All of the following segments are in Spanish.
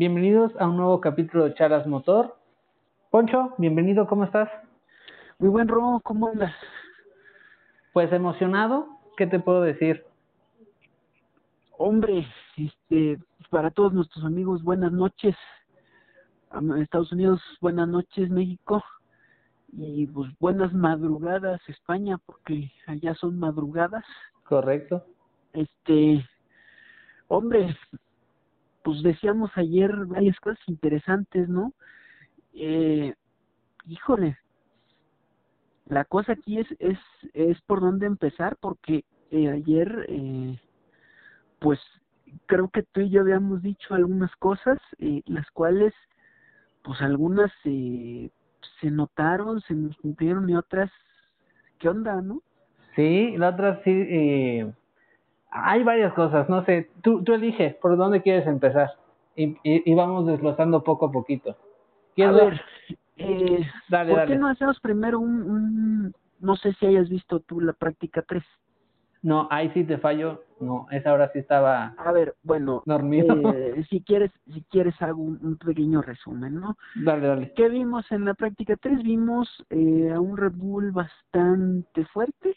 Bienvenidos a un nuevo capítulo de Charas Motor. Poncho, bienvenido, ¿cómo estás? Muy buen Ro, ¿cómo andas? Pues emocionado, ¿qué te puedo decir? Hombre, este, para todos nuestros amigos, buenas noches. Estados Unidos, buenas noches, México. Y pues buenas madrugadas, España, porque allá son madrugadas. Correcto. Este, hombre, pues decíamos ayer varias cosas interesantes, ¿no? Eh, híjole, la cosa aquí es, es, es por dónde empezar, porque eh, ayer, eh, pues creo que tú y yo habíamos dicho algunas cosas, eh, las cuales, pues algunas eh, se notaron, se nos cumplieron y otras, ¿qué onda, no? Sí, la otra sí, eh, hay varias cosas, no sé, tú, tú eliges por dónde quieres empezar y, y, y vamos desglosando poco a poquito. A ver, eh, Dale, ¿por dale. qué no hacemos primero un, un, no sé si hayas visto tú la práctica 3? No, ahí sí te fallo, no, esa hora sí estaba A ver, bueno, dormido. eh, si quieres, si quieres hago un, un pequeño resumen, ¿no? dale, dale. ¿Qué vimos en la práctica 3? Vimos eh, a un Red Bull bastante fuerte,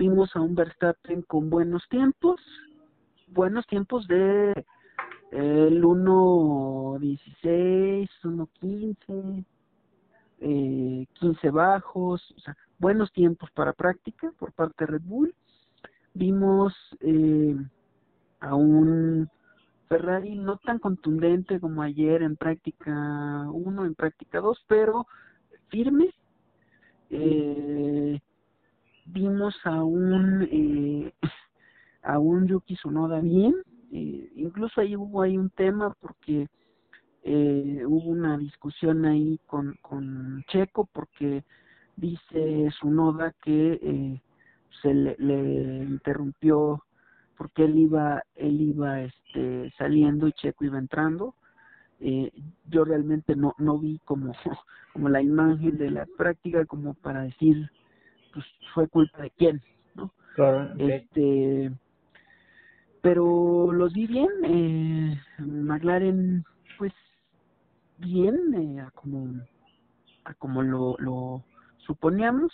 vimos a un Verstappen con buenos tiempos, buenos tiempos de eh, el 1.16, 1.15, eh, 15 bajos, o sea, buenos tiempos para práctica por parte de Red Bull. Vimos eh, a un Ferrari no tan contundente como ayer en práctica 1, en práctica 2, pero firme. Eh, vimos a un eh, a un Yuki Tsunoda bien, eh, incluso ahí hubo ahí un tema porque eh, hubo una discusión ahí con, con Checo porque dice Tsunoda que eh, se le, le interrumpió porque él iba él iba este saliendo y Checo iba entrando. Eh, yo realmente no no vi como como la imagen de la práctica como para decir pues fue culpa de quién no Correcto. este pero los vi bien eh, McLaren pues bien eh, a como a como lo, lo suponíamos.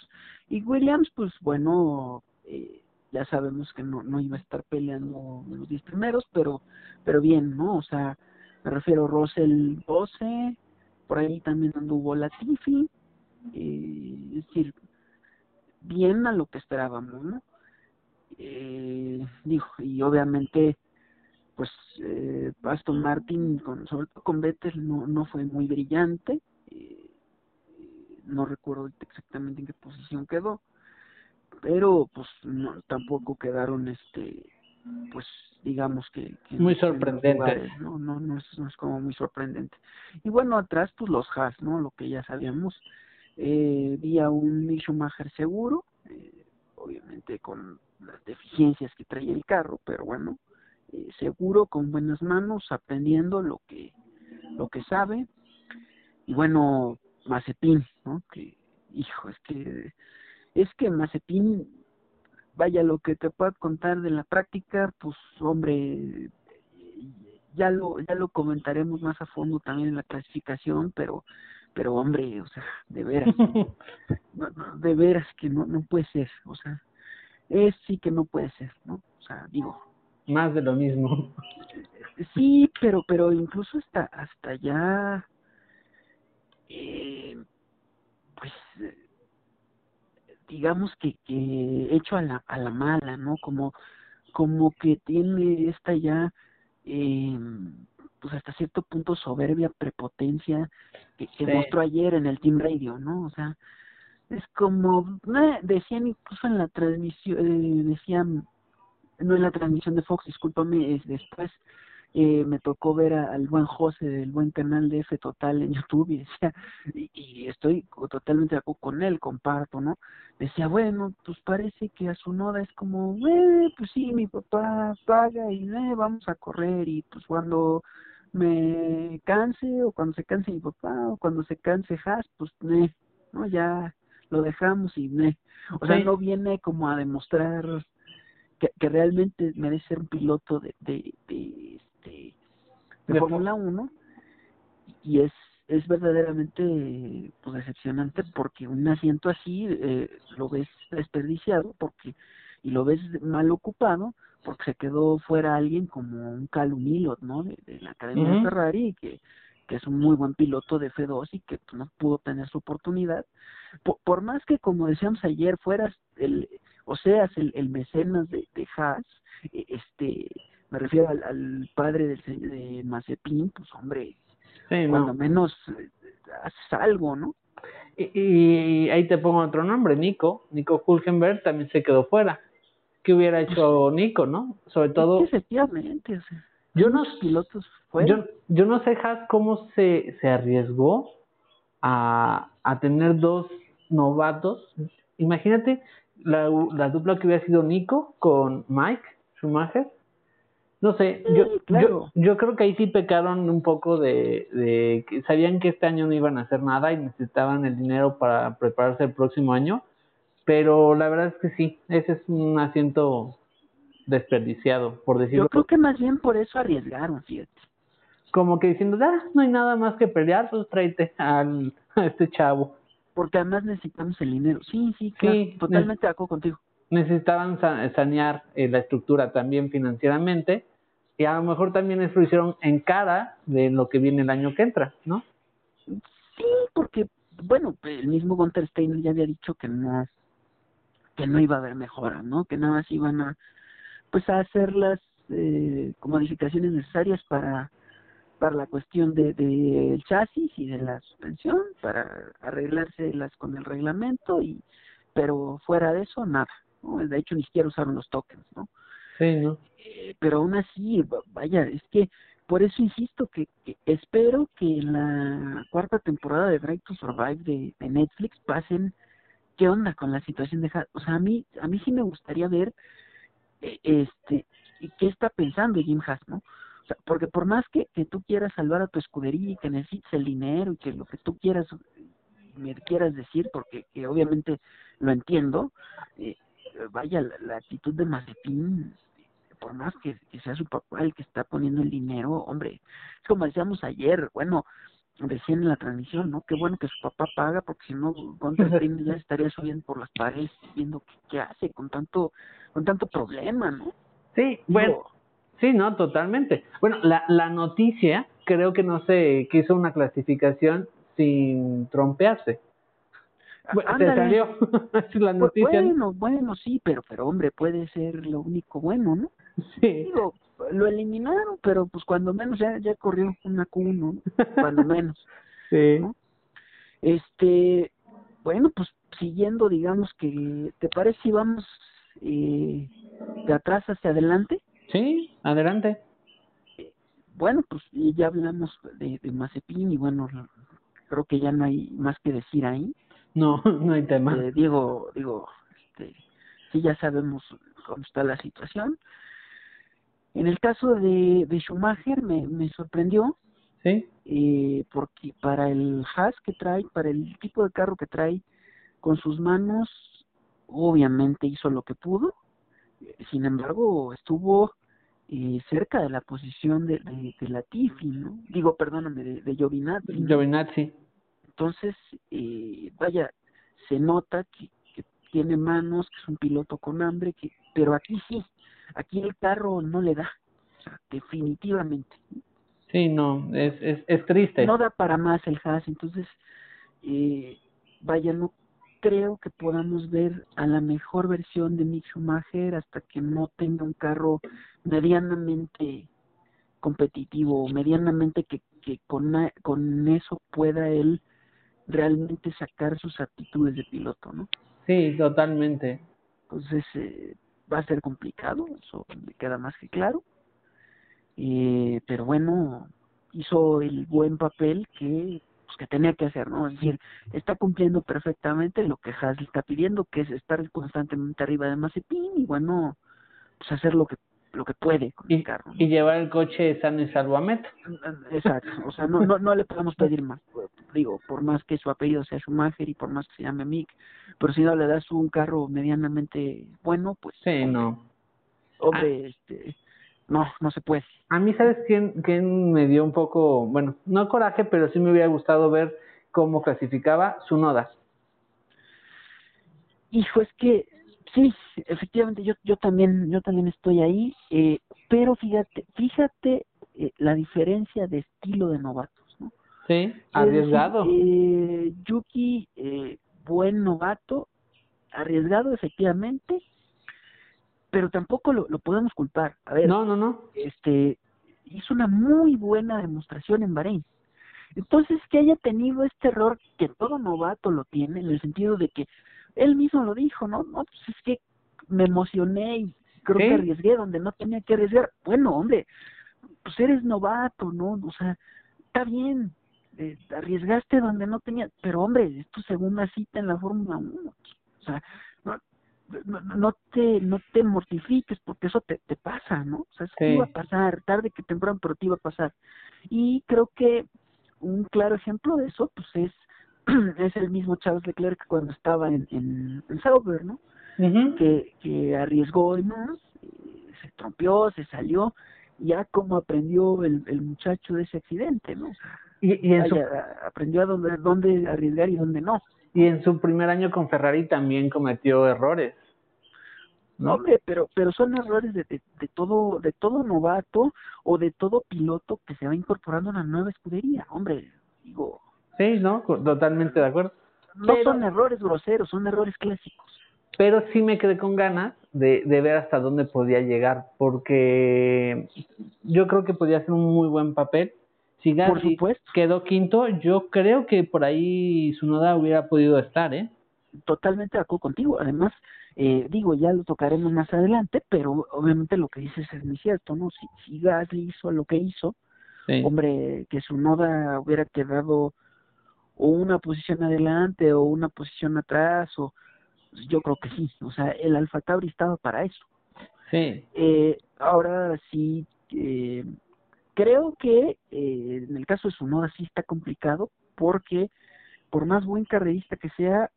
Y Williams pues bueno eh, ya sabemos que no no iba a estar peleando en los 10 primeros pero pero bien no o sea me refiero Russell 12 por ahí también anduvo Latifi eh, es decir bien a lo que esperábamos no eh, dijo y obviamente pues eh, Aston Martin con sobre todo con Vettel no no fue muy brillante eh, no recuerdo exactamente en qué posición quedó pero pues no, tampoco quedaron este pues digamos que, que Muy sorprendentes. lugares, no no no es, no es como muy sorprendente. Y bueno atrás pues los Haas no lo que ya sabíamos eh, vi un Mick Schumacher seguro eh, obviamente con las deficiencias que traía el carro pero bueno eh, seguro con buenas manos aprendiendo lo que lo que sabe. Y bueno Mazepin no que hijo es que es que Mazepin vaya lo que te puedo contar de la práctica pues hombre ya lo ya lo comentaremos más a fondo también en la clasificación pero pero hombre o sea de veras no, no, de veras que no no puede ser o sea es sí que no puede ser no o sea digo. Más de lo mismo. sí pero pero incluso hasta hasta ya eh, pues digamos que que hecho a la a la mala no como como que tiene esta ya eh, pues hasta cierto punto soberbia prepotencia que, que Sí. mostró ayer en el Team Radio no o sea es como eh, decían incluso en la transmisión eh, decían no en la transmisión de Fox discúlpame es después eh, me tocó ver a- al buen José del buen canal de F Total en YouTube y decía, y, y estoy totalmente de acuerdo con él, comparto, ¿no? Decía, bueno, pues parece que a su noda es como, eh, pues sí, mi papá paga y eh, vamos a correr y pues cuando me canse o cuando se canse mi papá o cuando se canse Haas, pues eh, no, ya lo dejamos y eh. O sea, no viene como a demostrar que, que realmente merece ser un piloto de, de, de este de Fórmula 1 y es es verdaderamente pues decepcionante porque un asiento así eh, lo ves desperdiciado porque y lo ves mal ocupado porque se quedó fuera alguien como un Calum ¿no? De, la Academia de Ferrari que que es un muy buen piloto de F2 y que pues, no pudo tener su oportunidad. Por, más que, como decíamos ayer, fueras el, o seas el, el mecenas de, de Haas, e, este, me refiero al, padre de, de Mazepin, pues hombre, cuando menos eh, haces algo, ¿no? Y, ahí te pongo otro nombre, Nico. Nico Hulkenberg también se quedó fuera. ¿Qué hubiera hecho Nico, no? Sobre todo. efectivamente, o sea, yo no, pilotos Yo, yo no sé, Haas, cómo se, se arriesgó a, a tener dos novatos. Imagínate la, la dupla que hubiera sido Nico con Mike Schumacher no sé, yo, yo, yo creo que ahí sí pecaron un poco de, de que sabían que este año no iban a hacer nada y necesitaban el dinero para prepararse el próximo año, pero la verdad es que sí, ese es un asiento desperdiciado, por decirlo. Yo creo que más bien por eso arriesgaron, fíjate. Como que diciendo, ah, no hay nada más que pelear, pues tráete al, a este chavo. Porque además necesitamos el dinero. Sí, sí, claro, totalmente de acuerdo contigo necesitaban sanear eh, la estructura también financieramente y a lo mejor también eso lo hicieron en cara de lo que viene el año que entra, ¿no? Sí, porque, bueno, el mismo Gunter Steiner ya había dicho que no, que no iba a haber mejora, ¿no? Que nada más iban a, pues a hacer las eh, modificaciones necesarias para para la cuestión de, de chasis y de la suspensión, para arreglárselas con el reglamento y pero fuera de eso nada. De hecho, ni siquiera usaron los tokens, ¿no? Sí, ¿no? Eh, pero aún así, vaya, es que por eso insisto que, espero que en la cuarta temporada de Drive to Survive de, Netflix pasen qué onda con la situación de o sea a mí a mí sí me gustaría ver eh, este qué está pensando Jim Haas no o sea porque por más que, que tú quieras salvar a tu escudería y que necesites el dinero y que lo que tú quieras me quieras decir porque que obviamente lo entiendo eh, vaya, la, actitud de Mazepin, por más que, sea su papá el que está poniendo el dinero, hombre, es como decíamos ayer, bueno, recién en la transmisión, ¿no? Qué bueno que su papá paga, porque si no, González ya estaría subiendo por las paredes viendo qué, hace con tanto, con tanto problema, ¿no? Sí, bueno, sí, no, totalmente. Bueno, la, la noticia creo que no sé, que hizo una clasificación sin trompearse. Bueno, salió la noticia. Bueno, bueno, sí, pero, pero hombre, puede ser lo único bueno, ¿no? Sí. Digo, lo eliminaron, pero pues cuando menos ya, ya corrió una Q1, ¿no? cuando menos. Sí. Este, bueno, pues siguiendo, digamos que, ¿te parece si vamos eh, de atrás hacia adelante? Sí, adelante. Bueno, pues ya hablamos de, de Mazepin y bueno, creo que ya no hay más que decir ahí. No, no hay tema. Eh, digo, digo, este, sí ya sabemos cómo está la situación. En el caso de, de Schumacher me, me sorprendió. Sí. Eh, porque para el Haas que trae, para el tipo de carro que trae, con sus manos, obviamente hizo lo que pudo. Sin embargo, estuvo eh, cerca de la posición de, de, de Latifi, ¿no? Digo, perdóname, de, de Giovinazzi. Giovinazzi. Entonces, eh, vaya, se nota que, tiene manos, que es un piloto con hambre, que pero aquí sí, aquí el carro no le da, o sea, definitivamente. Sí, no, es, es, es triste. No da para más el Haas, entonces, eh, vaya, no creo que podamos ver a la mejor versión de Mick Schumacher hasta que no tenga un carro medianamente competitivo, medianamente que, que con, con eso pueda él realmente sacar sus aptitudes de piloto, ¿no? Sí, totalmente. Entonces eh, va a ser complicado, eso me queda más que claro. Eh, pero bueno, hizo el buen papel que pues, que tenía que hacer, ¿no? Es decir, está cumpliendo perfectamente lo que Haas está pidiendo, que es estar constantemente arriba de Mazepin y bueno, pues hacer lo que lo que puede con y, el carro. Y llevar el coche sano y salvo a meta. Exacto, o sea, no, no, no le podemos pedir más. Digo, por más que su apellido sea Schumacher y por más que se llame Mick, pero si no le das un carro medianamente bueno, pues... Sí, no. Hombre, este, no, no se puede. A mí, ¿sabes quién, quién me dio un poco, bueno, no coraje, pero sí me hubiera gustado ver cómo clasificaba su noda? Hijo, es que sí, efectivamente, yo, yo también, yo también estoy ahí, eh, pero fíjate, fíjate eh, la diferencia de estilo de novatos, ¿no? Sí, arriesgado. Eh, Yuki, eh, buen novato, arriesgado efectivamente, pero tampoco lo, lo podemos culpar. A ver, no, no, no. Este, hizo una muy buena demostración en Bahrein. Entonces, que haya tenido este error que todo novato lo tiene, en el sentido de que él mismo lo dijo, ¿no? No, pues es que me emocioné y creo que arriesgué donde no tenía que arriesgar. Bueno, hombre, pues eres novato, ¿no? O sea, está bien, eh, arriesgaste donde no tenía, pero hombre, es tu segunda cita en la Fórmula 1. O sea, no, no, te no te mortifiques porque eso te, te pasa, ¿no? O sea, eso te iba a pasar, tarde que temprano, pero te iba a pasar. Y creo que un claro ejemplo de eso, pues es es el mismo Charles Leclerc cuando estaba en, en, en Sauber, ¿no? que, que arriesgó y más, se trompió, se salió, ya como aprendió el, el muchacho de ese accidente, ¿no? Y, y aprendió a dónde, dónde arriesgar y dónde no. Y en su primer año con Ferrari también cometió errores. ¿no? Hombre, pero pero son errores de, de, de, todo de todo novato o de todo piloto que se va incorporando a una nueva escudería. Hombre, digo. Sí, no, totalmente de acuerdo. No son errores groseros, son errores clásicos pero sí me quedé con ganas de, de ver hasta dónde podía llegar, porque yo creo que podía hacer un muy buen papel. Si Gasly quedó quinto, yo creo que por ahí su noda hubiera podido estar, ¿eh? Totalmente de acuerdo contigo. Además, eh, digo, ya lo tocaremos más adelante, pero obviamente lo que dices es muy cierto, ¿no? Si, si Gasly hizo lo que hizo, hombre, que su noda hubiera quedado o una posición adelante o una posición atrás o yo creo que sí, o sea, el Alfa Tauri estaba para eso. Sí. Eh, ahora sí, eh, creo que eh, en el caso de Sunoda sí está complicado porque por más buen carrerista que sea,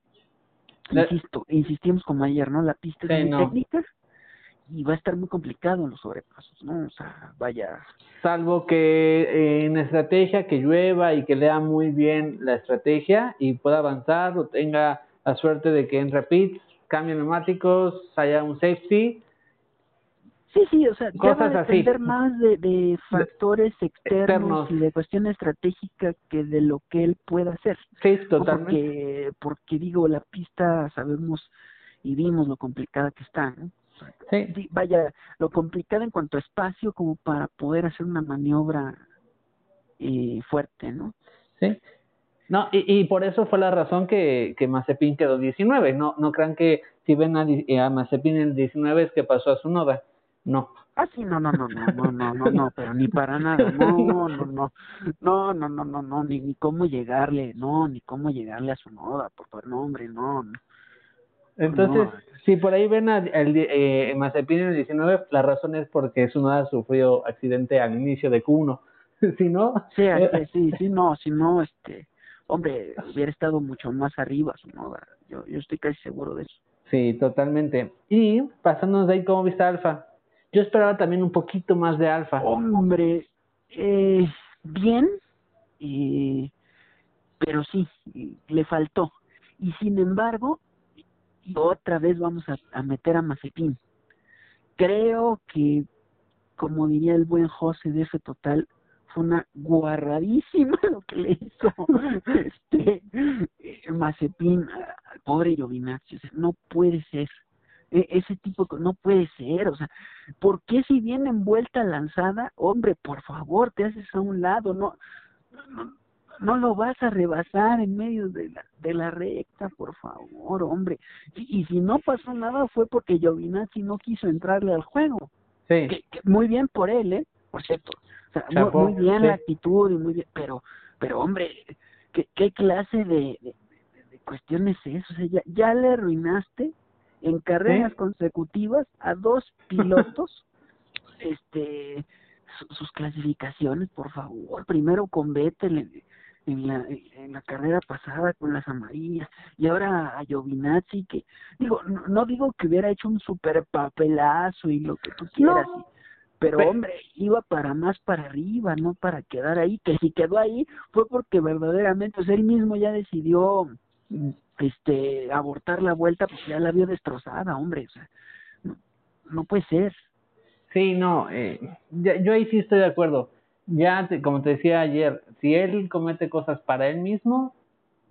insisto, insistimos como ayer, ¿no? La pista es muy técnica y va a estar muy complicado en los sobrepasos, ¿no? O sea, vaya. Salvo que en estrategia, que llueva y que lea muy bien la estrategia y pueda avanzar o tenga la suerte de que en repeats, cambien neumáticos, haya un safety. Sí, sí, o sea, ya va a depender más de, de factores externos, y de cuestión estratégica que de lo que él pueda hacer. Sí, totalmente. Porque, porque digo, la pista sabemos y vimos lo complicada que está, ¿no? Sí. Vaya, lo complicada en cuanto a espacio como para poder hacer una maniobra eh, fuerte, ¿no? Sí. No, y, y por eso fue la razón que, que Mazepin quedó 19. No, no crean que si ven a, a Mazepin en el 19 es que pasó a su noda. No. Ah, sí, no, no, no, no, no, no, no, no, pero ni para nada, no, no, no, no, no, no, no, no, no, ni, ni cómo llegarle, no, ni cómo llegarle a su noda, por favor, no, hombre, no. Entonces, si por ahí ven a, el, eh, Mazepin en el 19, la razón es porque su noda sufrió accidente al inicio de Q1. si no... Sí, sí, sí, no, si no, este hombre, hubiera estado mucho más arriba su moda. Yo, yo estoy casi seguro de eso. Sí, totalmente. Y pasándonos de ahí, ¿cómo viste Alfa? Yo esperaba también un poquito más de Alfa. Hombre, eh, bien, eh, pero sí, le faltó. Y sin embargo, otra vez vamos a, meter a Mazepin. Creo que, como diría el buen José de F Total, fue una guarradísima lo que le hizo este eh, Mazepin al pobre Giovinazzi, no puede ser e, ese tipo no puede ser, o sea, ¿por qué si viene envuelta lanzada, hombre, por favor, te haces a un lado, no, no lo vas a rebasar en medio de la, de la recta, por favor, hombre, y, y si no pasó nada fue porque Giovinazzi no quiso entrarle al juego, sí. que, que muy bien por él, eh, por cierto, muy, bien la actitud y muy bien, pero, pero hombre, ¿qué, qué clase de, de, de, cuestiones es eso? O sea, ya, ya le arruinaste en carreras consecutivas a dos pilotos este sus clasificaciones, por favor. Primero con Vettel en, la, en la carrera pasada con las amarillas y ahora a Giovinazzi que digo no, no digo que hubiera hecho un super papelazo y lo que tú quieras pero hombre, iba para más para arriba, no para quedar ahí, que si quedó ahí fue porque verdaderamente, él mismo ya decidió este abortar la vuelta, pues ya la vio destrozada, hombre, o sea, no, puede ser. Sí, no, eh, yo ahí sí estoy de acuerdo. Ya, como te decía ayer, si él comete cosas para él mismo,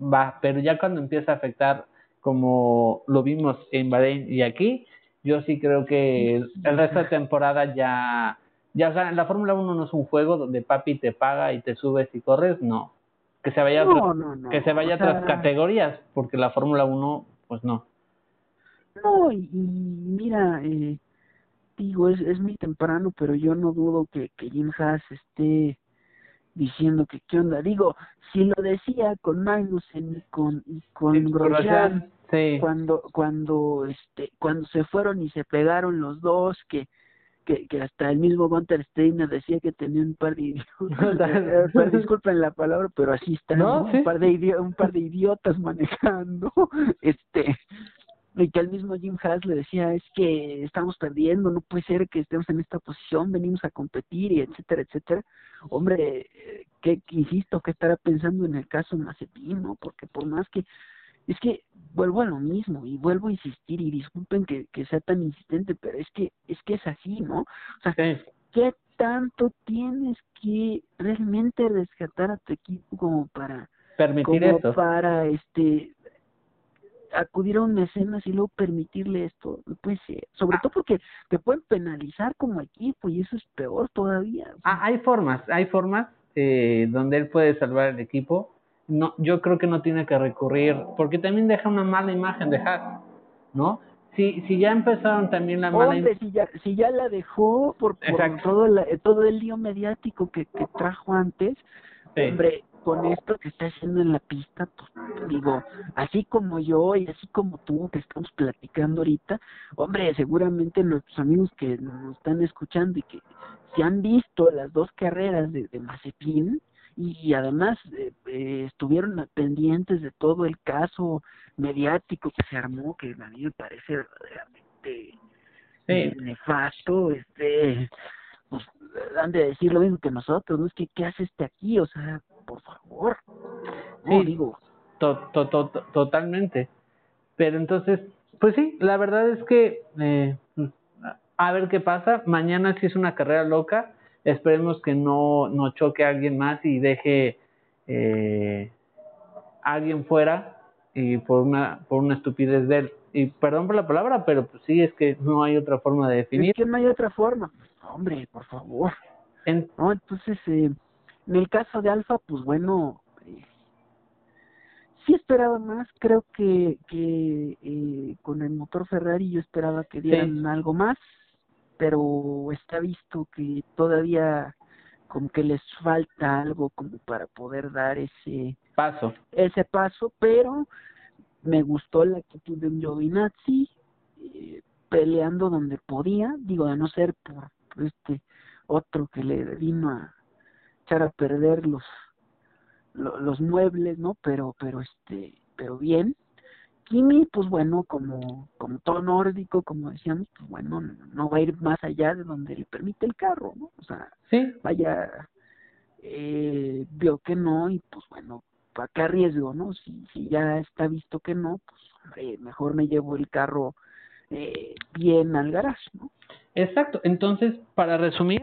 va, pero ya cuando empieza a afectar, como lo vimos en Bahrein y aquí, yo sí creo que el resto de temporada ya, ya la Fórmula 1 no es un juego donde papi te paga y te subes y corres, no. Que se vaya a otras, que se vaya a otras categorías, porque la Fórmula 1, pues no. No, y, mira, eh, digo, es, es muy temprano, pero yo no dudo que, que Jim Haas esté diciendo que qué onda. Digo, si lo decía con Magnussen y con, y con Grosjean, cuando, cuando, este, cuando se fueron y se pegaron los dos, que, que, que hasta el mismo Gunter Steiner decía que tenía un par de idiotas, disculpen la palabra, pero así está, un, par de un par de idiotas manejando, este, y que al mismo Jim Haas le decía es que estamos perdiendo, no puede ser que estemos en esta posición, venimos a competir y etcétera, etcétera. Hombre, ¿qué, insisto, qué estará pensando en el caso Mazepin, no? Porque por más que, es que vuelvo a lo mismo y vuelvo a insistir y disculpen que, que sea tan insistente, pero es que, es que es así, ¿no? O sea, ¿qué tanto tienes que realmente rescatar a tu equipo como para permitir como para este acudir a un mecenas y luego permitirle esto, pues sobre ah. todo porque te pueden penalizar como equipo y eso es peor todavía. Ah, hay formas, hay formas eh, donde él puede salvar el equipo. No, yo creo que no tiene que recurrir, porque también deja una mala imagen de Haas, ¿no? Si, si ya empezaron también la mala imagen. Si ya, si ya la dejó por, todo, todo el lío mediático que, que trajo antes, hombre, con esto que está haciendo en la pista, pues digo, así como yo y así como tú que estamos platicando ahorita, hombre, seguramente nuestros amigos que nos están escuchando y que se han visto las dos carreras de, de Mazepin y además eh, eh, estuvieron pendientes de todo el caso mediático que se armó, que a mí me parece verdaderamente nefasto, este pues han de decir lo mismo que nosotros, ¿no? Es que, ¿qué hace este aquí? O sea, por favor. sí, digo. totalmente. Pero entonces, pues sí, la verdad es que eh, a ver qué pasa. Mañana sí es una carrera loca. Esperemos que no, no choque a alguien más y deje eh, a alguien fuera y por una por una estupidez de él. Y perdón por la palabra, pero pues sí, es que no hay otra forma de definir. Es que no hay otra forma. Hombre, por favor. No, entonces, eh, en el caso de Alfa, pues bueno, eh, sí esperaba más. Creo que, que eh, con el motor Ferrari yo esperaba que dieran algo más, pero está visto que todavía como que les falta algo como para poder dar ese paso. Ese paso, pero me gustó la actitud de Giovinazzi, eh, peleando donde podía, digo, de no ser por este otro que le vino a echar a perder los los muebles, ¿no? Pero pero este, pero bien. Kimi, pues bueno, como como todo nórdico, como decíamos, pues bueno, no va a ir más allá de donde le permite el carro, ¿no? O sea, sí. vaya eh, vio que no y pues bueno, ¿para qué arriesgo, no? Si si ya está visto que no, pues mejor me llevo el carro eh, bien al garage, ¿no? Exacto, entonces, para resumir,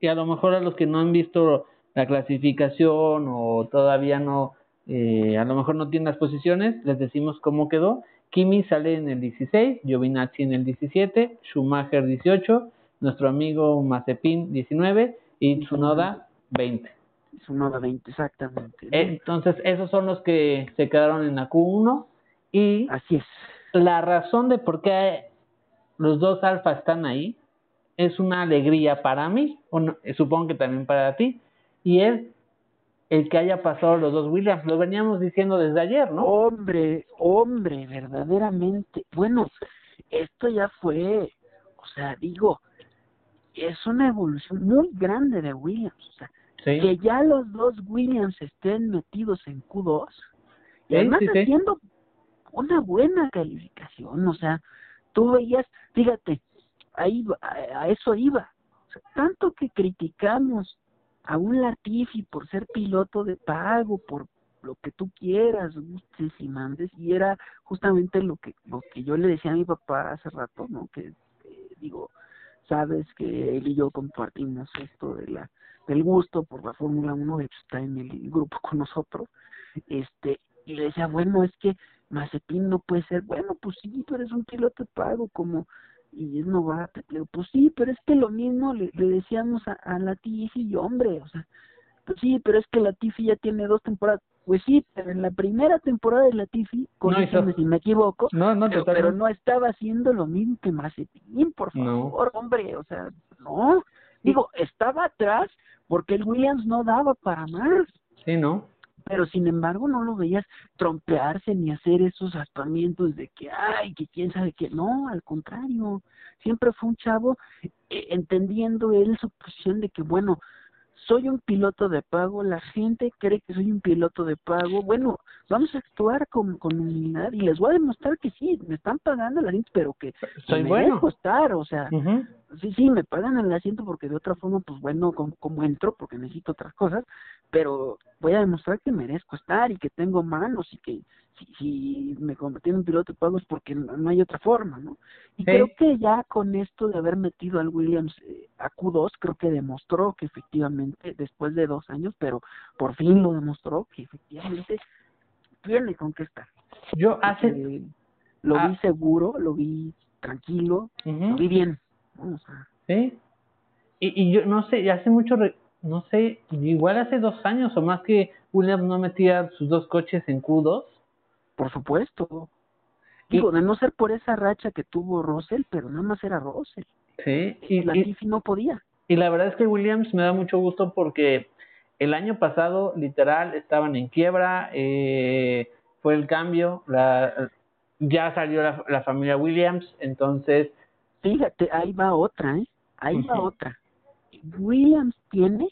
y a lo mejor a los que no han visto la clasificación o todavía no, eh, a lo mejor no tienen las posiciones, les decimos cómo quedó. Kimi sale en el 16, Giovinazzi en el 17, Schumacher 18, nuestro amigo Mazepin 19 y Tsunoda 20. Tsunoda 20, exactamente. Entonces, esos son los que se quedaron en la Q1 y así es. La razón de por qué los dos alfa están ahí es una alegría para mí, supongo que también para ti, y es el que haya pasado los dos Williams, lo veníamos diciendo desde ayer, ¿no? Hombre, hombre, verdaderamente. Bueno, esto ya fue, o sea, digo, es una evolución muy grande de Williams, o sea, que ya los dos Williams estén metidos en Q2 y además haciendo una buena calificación, o sea, tú veías, fíjate, ahí a, eso iba. tanto que criticamos a un Latifi por ser piloto de pago, por lo que tú quieras, gustes y mandes, y era justamente lo que lo que yo le decía a mi papá hace rato, ¿no? Que eh, digo, sabes que él y yo compartimos esto de la del gusto por la Fórmula 1, de hecho está en el grupo con nosotros, este, y le decía, bueno, es que Mazepin no puede ser, bueno, pues sí, pero es un piloto de pago como y es novato, le digo, pues sí, pero es que lo mismo le, le decíamos a, a la Tifi, y hombre, o sea, pues sí, pero es que la Tifi ya tiene dos temporadas, pues sí, pero en la primera temporada de la Tifi, no si me equivoco, no, no, pero, no estaba haciendo lo mismo que Mazepin, por favor, hombre, o sea, no, digo, estaba atrás porque el Williams no daba para más. Sí, ¿no? Pero sin embargo no lo veías trompearse ni hacer esos aspamientos de que, ay, que quién sabe que no, al contrario, siempre fue un chavo eh, entendiendo él su posición de que, bueno, soy un piloto de pago, la gente cree que soy un piloto de pago, bueno, vamos a actuar con, con humildad y les voy a demostrar que sí, me están pagando la gente, pero que, soy me bueno. dejo estar, o sea, sí, sí, me pagan el asiento porque de otra forma, pues bueno, como, entro, porque necesito otras cosas, pero voy a demostrar que merezco estar y que tengo manos y que si, si me convertí en un piloto de pago es porque no, hay otra forma, ¿no? Y creo que ya con esto de haber metido al Williams eh, a Q2, creo que demostró que efectivamente, después de dos años, pero por fin lo demostró que efectivamente tiene con qué estar. Yo hace... lo vi seguro, lo vi tranquilo, lo vi bien. Sí. Y, y yo no sé, hace mucho, no sé, igual hace dos años o más que Williams no metía sus dos coches en Q2. Por supuesto. Digo, de no ser por esa racha que tuvo Russell, pero nada más era Russell. Sí. Y, la Tiffy no podía. Y la verdad es que Williams me da mucho gusto porque el año pasado, literal, estaban en quiebra, eh, fue el cambio, la, ya salió la, la familia Williams, entonces Fíjate, ahí va otra, ¿eh? Ahí va otra. Williams tiene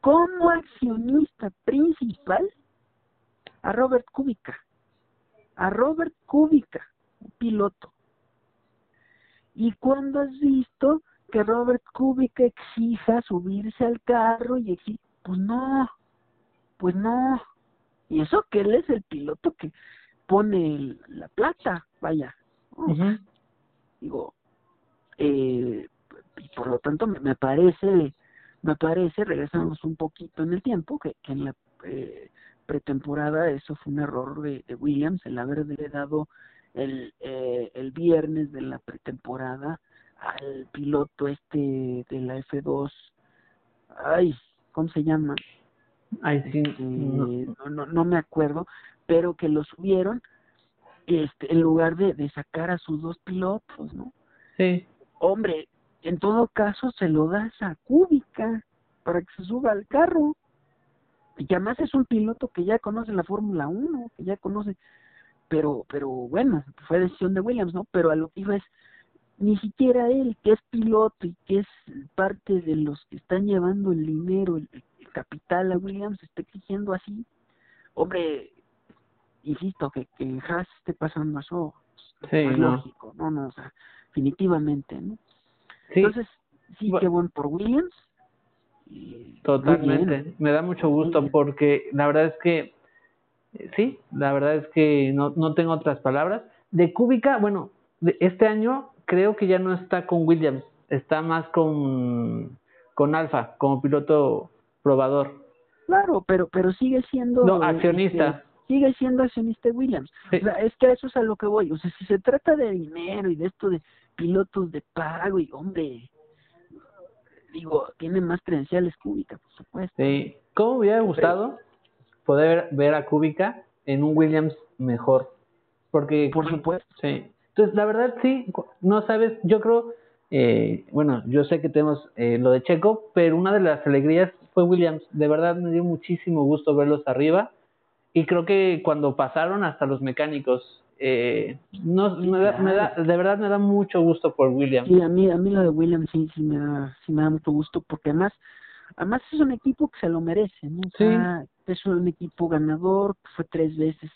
como accionista principal a Robert Kubica. A Robert Kubica, un piloto. ¿Y cuando has visto que Robert Kubica exija subirse al carro y exige, pues no, pues no. Y eso que él es el piloto que pone la plata, vaya. Digo, eh, y por lo tanto me, parece me parece regresamos un poquito en el tiempo que, en la eh, pretemporada eso fue un error de, Williams el haberle dado el eh, el viernes de la pretemporada al piloto este de la F2 ay cómo se llama ay sí este, no. no. no me acuerdo pero que lo subieron este en lugar de, de sacar a sus dos pilotos no sí hombre, en todo caso se lo das a Cúbica para que se suba al carro. Y además es un piloto que ya conoce la Fórmula 1, que ya conoce, pero, pero bueno, fue decisión de Williams, ¿no? Pero a lo que iba es, ni siquiera él, que es piloto y que es parte de los que están llevando el dinero, el, capital a Williams, está exigiendo así. Hombre, insisto, que, que Haas esté pasando eso sí, es no. lógico, no, no, o sea, definitivamente, ¿no? Entonces, sí, qué bueno por Williams. Totalmente, me da mucho gusto porque la verdad es que, eh, sí, la verdad es que no, no tengo otras palabras. De Cúbica, bueno, de este año creo que ya no está con Williams, está más con, con Alfa como piloto probador. Claro, pero pero sigue siendo no accionista. Este, sigue siendo accionista Williams. O sea, es que eso es a lo que voy. O sea, si se trata de dinero y de esto de pilotos de pago y hombre, digo, tiene más credenciales Cúbica, por supuesto. Sí, ¿cómo me hubiera gustado poder ver a Cúbica en un Williams mejor? Porque por supuesto. Sí. Entonces, la verdad sí, no sabes, yo creo eh, bueno, yo sé que tenemos eh, lo de Checo, pero una de las alegrías fue Williams. De verdad me dio muchísimo gusto verlos arriba. Y creo que cuando pasaron hasta los mecánicos eh, no me da, me da, de verdad me da mucho gusto por Williams. Sí, a mí, a mí lo de Williams sí, sí me da, sí me da mucho gusto porque además, además es un equipo que se lo merece, ¿no? O sea, es un equipo ganador, fue tres veces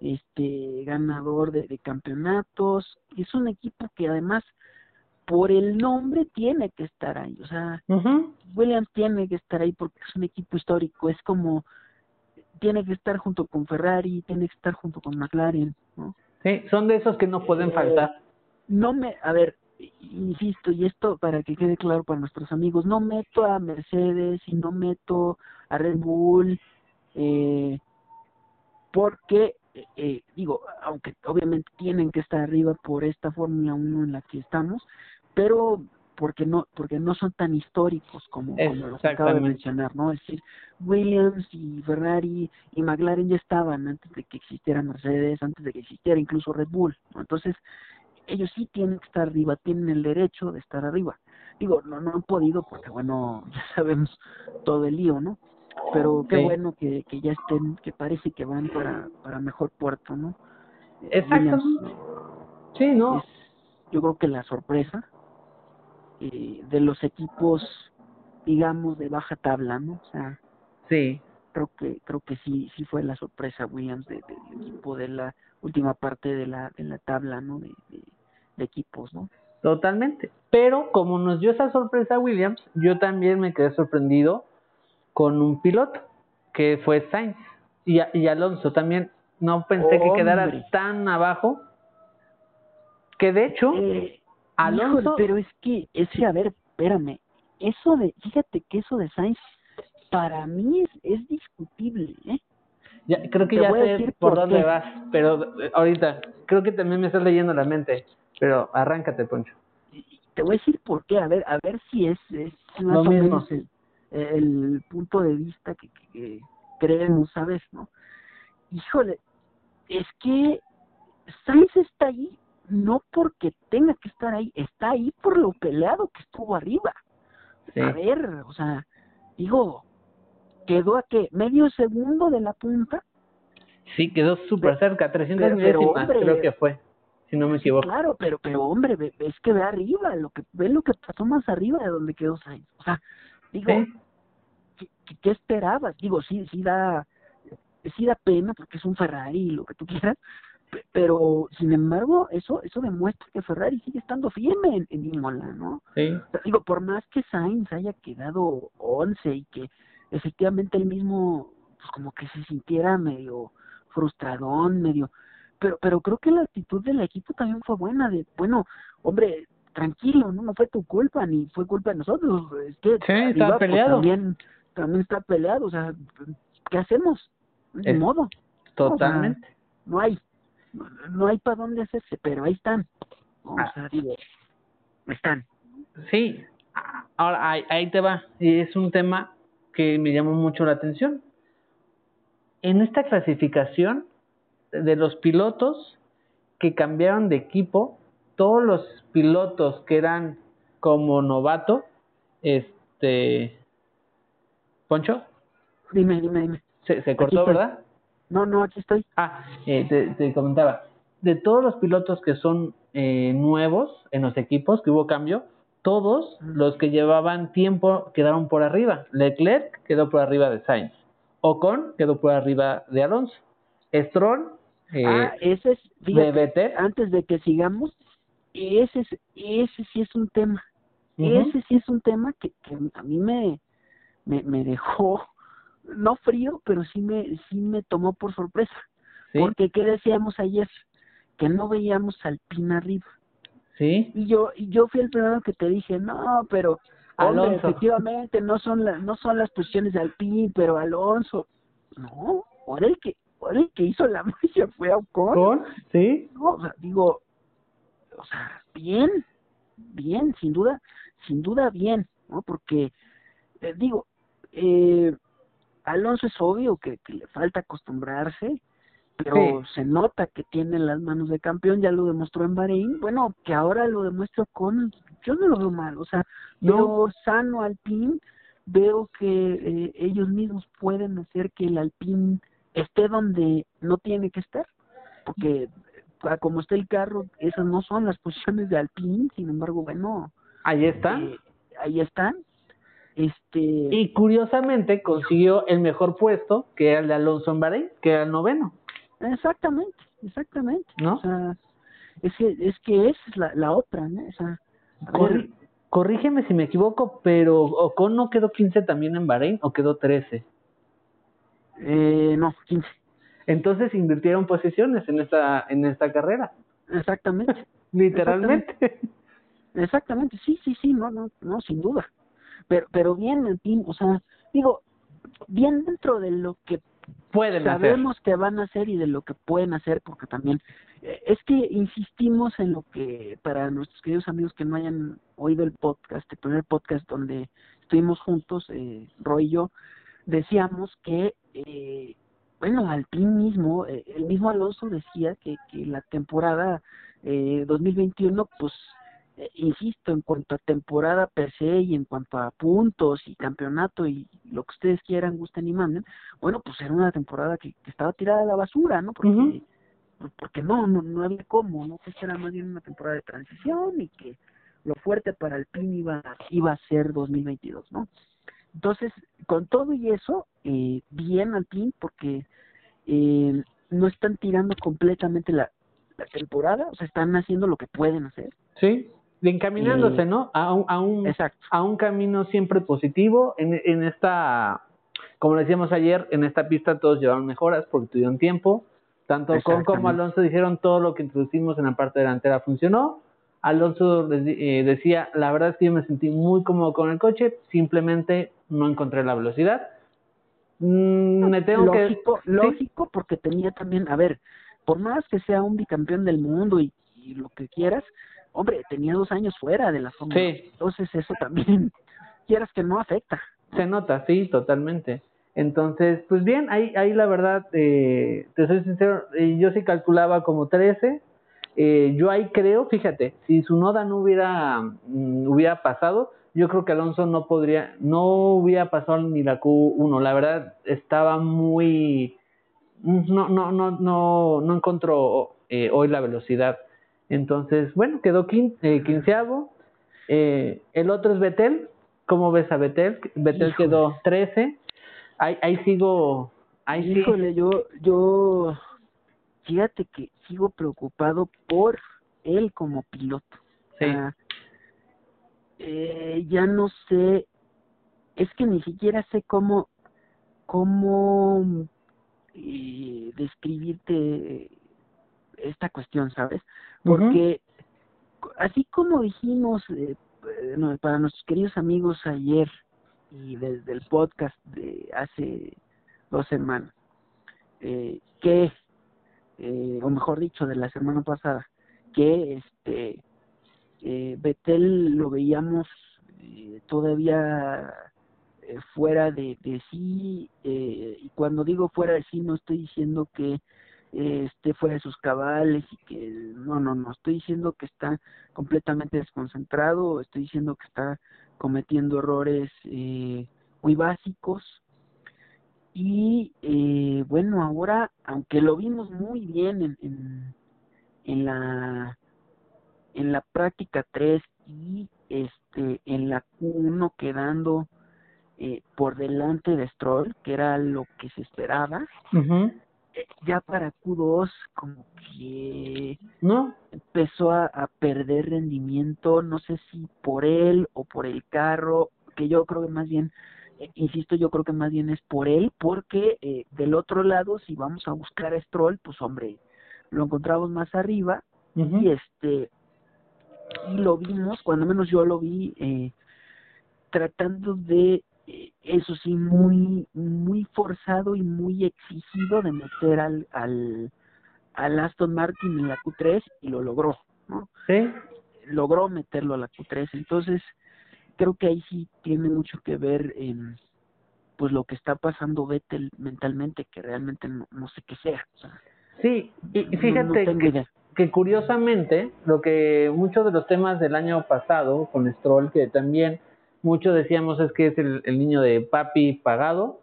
este ganador de, de campeonatos, es un equipo que además por el nombre tiene que estar ahí, o sea, Williams tiene que estar ahí porque es un equipo histórico, es como tiene que estar junto con Ferrari, tiene que estar junto con McLaren, ¿no? Sí, son de esos que no pueden eh, faltar. No me, a ver, insisto, y esto para que quede claro para nuestros amigos, no meto a Mercedes y no meto a Red Bull, eh, porque, eh, digo, aunque obviamente tienen que estar arriba por esta Fórmula 1 en la que estamos, pero porque no porque no son tan históricos como, como los acabo de mencionar, ¿no? Es decir, Williams y Ferrari y McLaren ya estaban antes de que existiera Mercedes, antes de que existiera incluso Red Bull, ¿no? Entonces, ellos sí tienen que estar arriba, tienen el derecho de estar arriba. Digo, no, no han podido porque, bueno, ya sabemos todo el lío, ¿no? Pero qué bueno que, que ya estén, que parece que van para, para mejor puerto, ¿no? Exacto. sí, ¿no? yo creo que la sorpresa eh, de los equipos, digamos, de baja tabla, ¿no? O sea, sí. Creo que creo que sí sí fue la sorpresa Williams del equipo de la última parte de la de la tabla, ¿no? De, de, equipos, ¿no? Totalmente. Pero como nos dio esa sorpresa Williams, yo también me quedé sorprendido con un piloto que fue Sainz y, y Alonso también. No pensé que quedara tan abajo que de hecho eh, Alonso, pero es que, ese, a ver, espérame, eso de, fíjate que eso de Sainz, para mí es, es discutible, ¿eh? Ya, creo que ya sé por, dónde vas, pero eh, ahorita, creo que también me estás leyendo la mente, pero arráncate, Poncho. Te voy a decir por qué, a ver, a ver si es, es más o menos el, punto de vista que, que creemos, ¿sabes? ¿no? Híjole, es que Sainz está ahí no porque tenga que estar ahí, está ahí por lo peleado que estuvo arriba. A ver, o sea, digo, quedó a qué, medio segundo de la punta. Sí, quedó súper cerca, 300 pero, creo que fue, si no me equivoco. Claro, pero pero hombre, es que ve arriba, lo que ve lo que pasó más arriba de donde quedó Sainz. O sea, digo, ¿qué, ¿qué, esperabas? Digo, sí, sí da, sí da pena porque es un Ferrari, lo que tú quieras, pero sin embargo eso eso demuestra que Ferrari sigue estando firme en, en Imola, ¿no? Sí. digo, por más que Sainz haya quedado 11 y que efectivamente él mismo pues como que se sintiera medio frustradón, medio pero pero creo que la actitud del equipo también fue buena de, bueno, hombre, tranquilo, no no fue tu culpa ni fue culpa de nosotros, es que sí, está pues, peleado. también también está peleado, o sea, ¿qué hacemos? De modo. Totalmente. no hay no hay para dónde hacerse, pero ahí están. O ah. sea, digo, están. Sí, ahora ahí, ahí te va. Y es un tema que me llamó mucho la atención. En esta clasificación de los pilotos que cambiaron de equipo, todos los pilotos que eran como novato, este, Poncho. Dime, dime, dime. Se, se cortó, ¿verdad? No, no, aquí estoy. Ah, eh, te, te, comentaba. De todos los pilotos que son eh, nuevos en los equipos, que hubo cambio, todos los que llevaban tiempo quedaron por arriba. Leclerc quedó por arriba de Sainz. Ocon quedó por arriba de Alonso. Stroll, eh, ah, ese es, fíjate, antes de que sigamos, ese, es, ese sí es un tema. Ese sí es un tema que, que a mí me, me, me dejó no frío, pero sí me, sí me tomó por sorpresa. Porque, ¿qué decíamos ayer? Que no veíamos al pin arriba. Sí. Y yo, y yo fui el primero que te dije, no, pero Alonso. efectivamente no son las, no son las posiciones de Alpine, pero Alonso, no, por el que, por el que hizo la magia fue Ocon. ¿Con? Sí. o sea, digo, o sea, bien, bien, sin duda, sin duda bien, ¿no? Porque, eh, digo, eh, Alonso es obvio que, le falta acostumbrarse, pero se nota que tiene las manos de campeón, ya lo demostró en Bahrein, bueno, que ahora lo demuestra con, yo no lo veo mal, o sea, veo sano Alpine, veo que eh, ellos mismos pueden hacer que el Alpine esté donde no tiene que estar, porque como está el carro, esas no son las posiciones de Alpine, sin embargo, bueno, ahí está. Eh, ahí están, este... Y curiosamente consiguió el mejor puesto, que era el de Alonso en Bahrein, que era el noveno. Exactamente, exactamente. ¿No? O sea, es que, es que esa es la, la otra, ¿no? O sea, corrígeme si me equivoco, pero Ocon no quedó 15 también en Bahrein o quedó 13. Eh, no, 15. Entonces invirtieron posiciones en esta en esta carrera. Exactamente. Literalmente. Exactamente. sí, sí, sí, no, no, no, sin duda. Pero, pero bien, en fin, o sea, digo, bien dentro de lo que pueden sabemos que van a hacer y de lo que pueden hacer, porque también eh, es que insistimos en lo que para nuestros queridos amigos que no hayan oído el podcast, el primer podcast donde estuvimos juntos, eh, Roy y yo, decíamos que, eh, bueno, al fin mismo, eh, el mismo Alonso decía que, que la temporada eh, 2021, pues eh, insisto, en cuanto a temporada per se y en cuanto a puntos y campeonato y lo que ustedes quieran, gusten y manden, bueno, pues era una temporada que, estaba tirada a la basura, ¿no? Porque, porque no, no, no había cómo, ¿no? Que era más bien una temporada de transición y que lo fuerte para el PIN iba, iba a ser 2022, ¿no? Entonces, con todo y eso, eh, bien al PIN porque eh, no están tirando completamente la, la temporada, o sea, están haciendo lo que pueden hacer. Sí, encaminándose, ¿no? A un, a un, a un camino siempre positivo. En, en esta, como decíamos ayer, en esta pista todos llevaron mejoras porque tuvieron tiempo. Tanto Con como Alonso dijeron todo lo que introducimos en la parte delantera funcionó. Alonso eh, decía, la verdad es que yo me sentí muy cómodo con el coche, simplemente no encontré la velocidad. Mm, me tengo lógico, que... Lógico, porque tenía también, a ver, por más que sea un bicampeón del mundo y lo que quieras, hombre, tenía dos años fuera de la Fórmula. Sí. Entonces eso también, quieras que no afecta. Se nota, sí, totalmente. Entonces, pues bien, ahí, ahí la verdad, eh, te soy sincero, eh, yo sí calculaba como 13. Eh, yo ahí creo, fíjate, si su noda no hubiera, mm, hubiera pasado, yo creo que Alonso no podría, no hubiera pasado ni la Q1. La verdad, estaba muy, no, no, no, no, no encontró eh, hoy la velocidad. Entonces, bueno, quedó eh, quinceavo. Eh, el otro es Betel. ¿Cómo ves a Betel? Betel quedó trece. Ahí, ahí sigo. Ahí Híjole, yo, yo, fíjate que sigo preocupado por él como piloto. Sí. eh, ya no sé, es que ni siquiera sé cómo, cómo eh, describirte esta cuestión, ¿sabes? Porque así como dijimos eh, para nuestros queridos amigos ayer y desde el podcast de hace dos semanas, eh, que, eh, o mejor dicho, de la semana pasada, que este eh, Betel lo veíamos eh, todavía eh, fuera de, de sí, eh, y cuando digo fuera de sí no estoy diciendo que esté fuera de sus cabales y que no, no, no, estoy diciendo que está completamente desconcentrado, estoy diciendo que está cometiendo errores eh, muy básicos y eh, bueno, ahora, aunque lo vimos muy bien en, en, en la en la práctica 3 y este en la Q1 quedando eh, por delante de Stroll, que era lo que se esperaba, ya para Q2 como que no. empezó a, a, perder rendimiento, no sé si por él o por el carro, que yo creo que más bien, eh, insisto, yo creo que más bien es por él, porque eh, del otro lado, si vamos a buscar a Stroll, pues hombre, lo encontramos más arriba y este y lo vimos, cuando menos yo lo vi, eh, tratando de eso sí, muy, muy forzado y muy exigido de meter al, al, al Aston Martin en la Q3 y lo logró, ¿no? Sí. Logró meterlo a la Q3, entonces creo que ahí sí tiene mucho que ver en pues lo que está pasando Vettel mentalmente, que realmente no, no sé qué sea. sí, y fíjate que, que, curiosamente, lo que muchos de los temas del año pasado con Stroll, que también mucho decíamos es que es el, niño de papi pagado,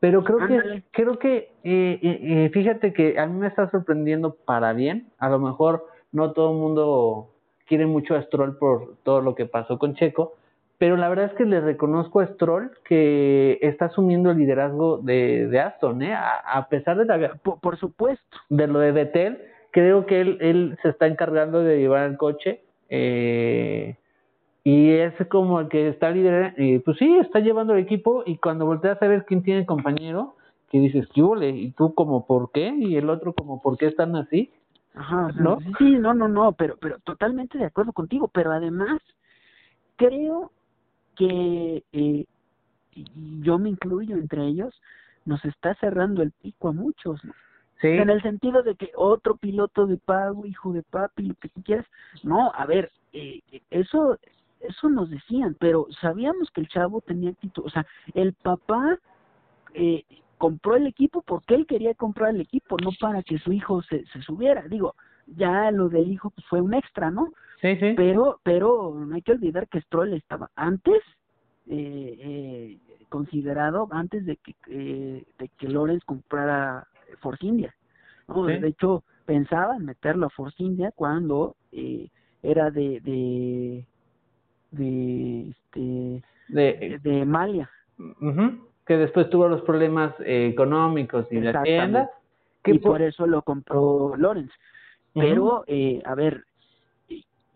pero creo que, creo que, eh, eh, eh, fíjate que a mí me está sorprendiendo para bien, a lo mejor no todo el mundo quiere mucho a Stroll por todo lo que pasó con Checo, pero la verdad es que le reconozco a Stroll que está asumiendo el liderazgo de, de Aston, ¿eh? A, pesar de la... Por, supuesto. De lo de Betel, creo que él, él se está encargando de llevar el coche. Eh, y es como el que está líder, eh, pues sí, está llevando el equipo y cuando volteas a ver quién tiene compañero, que dices, ¿qué huele? ¿Y tú como por qué? Y el otro como por qué están así. Ajá, ¿no? Sí, no, no, no, pero, pero totalmente de acuerdo contigo, pero además creo que, eh, yo me incluyo entre ellos, nos está cerrando el pico a muchos, ¿no? Sí. En el sentido de que otro piloto de pago, hijo de papi, lo que tú quieras. No, a ver, eh, eso eso nos decían, pero sabíamos que el chavo tenía actitud, o sea, el papá eh, compró el equipo porque él quería comprar el equipo, no para que su hijo se, se subiera. Digo, ya lo del hijo pues, fue un extra, ¿no? Sí, sí. Pero, pero no hay que olvidar que Stroll estaba antes eh, eh, considerado antes de que eh, de que Lorenz comprara Force India. ¿no? De hecho, pensaba en meterlo a Force India cuando eh, era de, de de este de, de Malia que después tuvo los problemas eh, económicos y la tienda que y por... eso lo compró Lorenz pero eh, a ver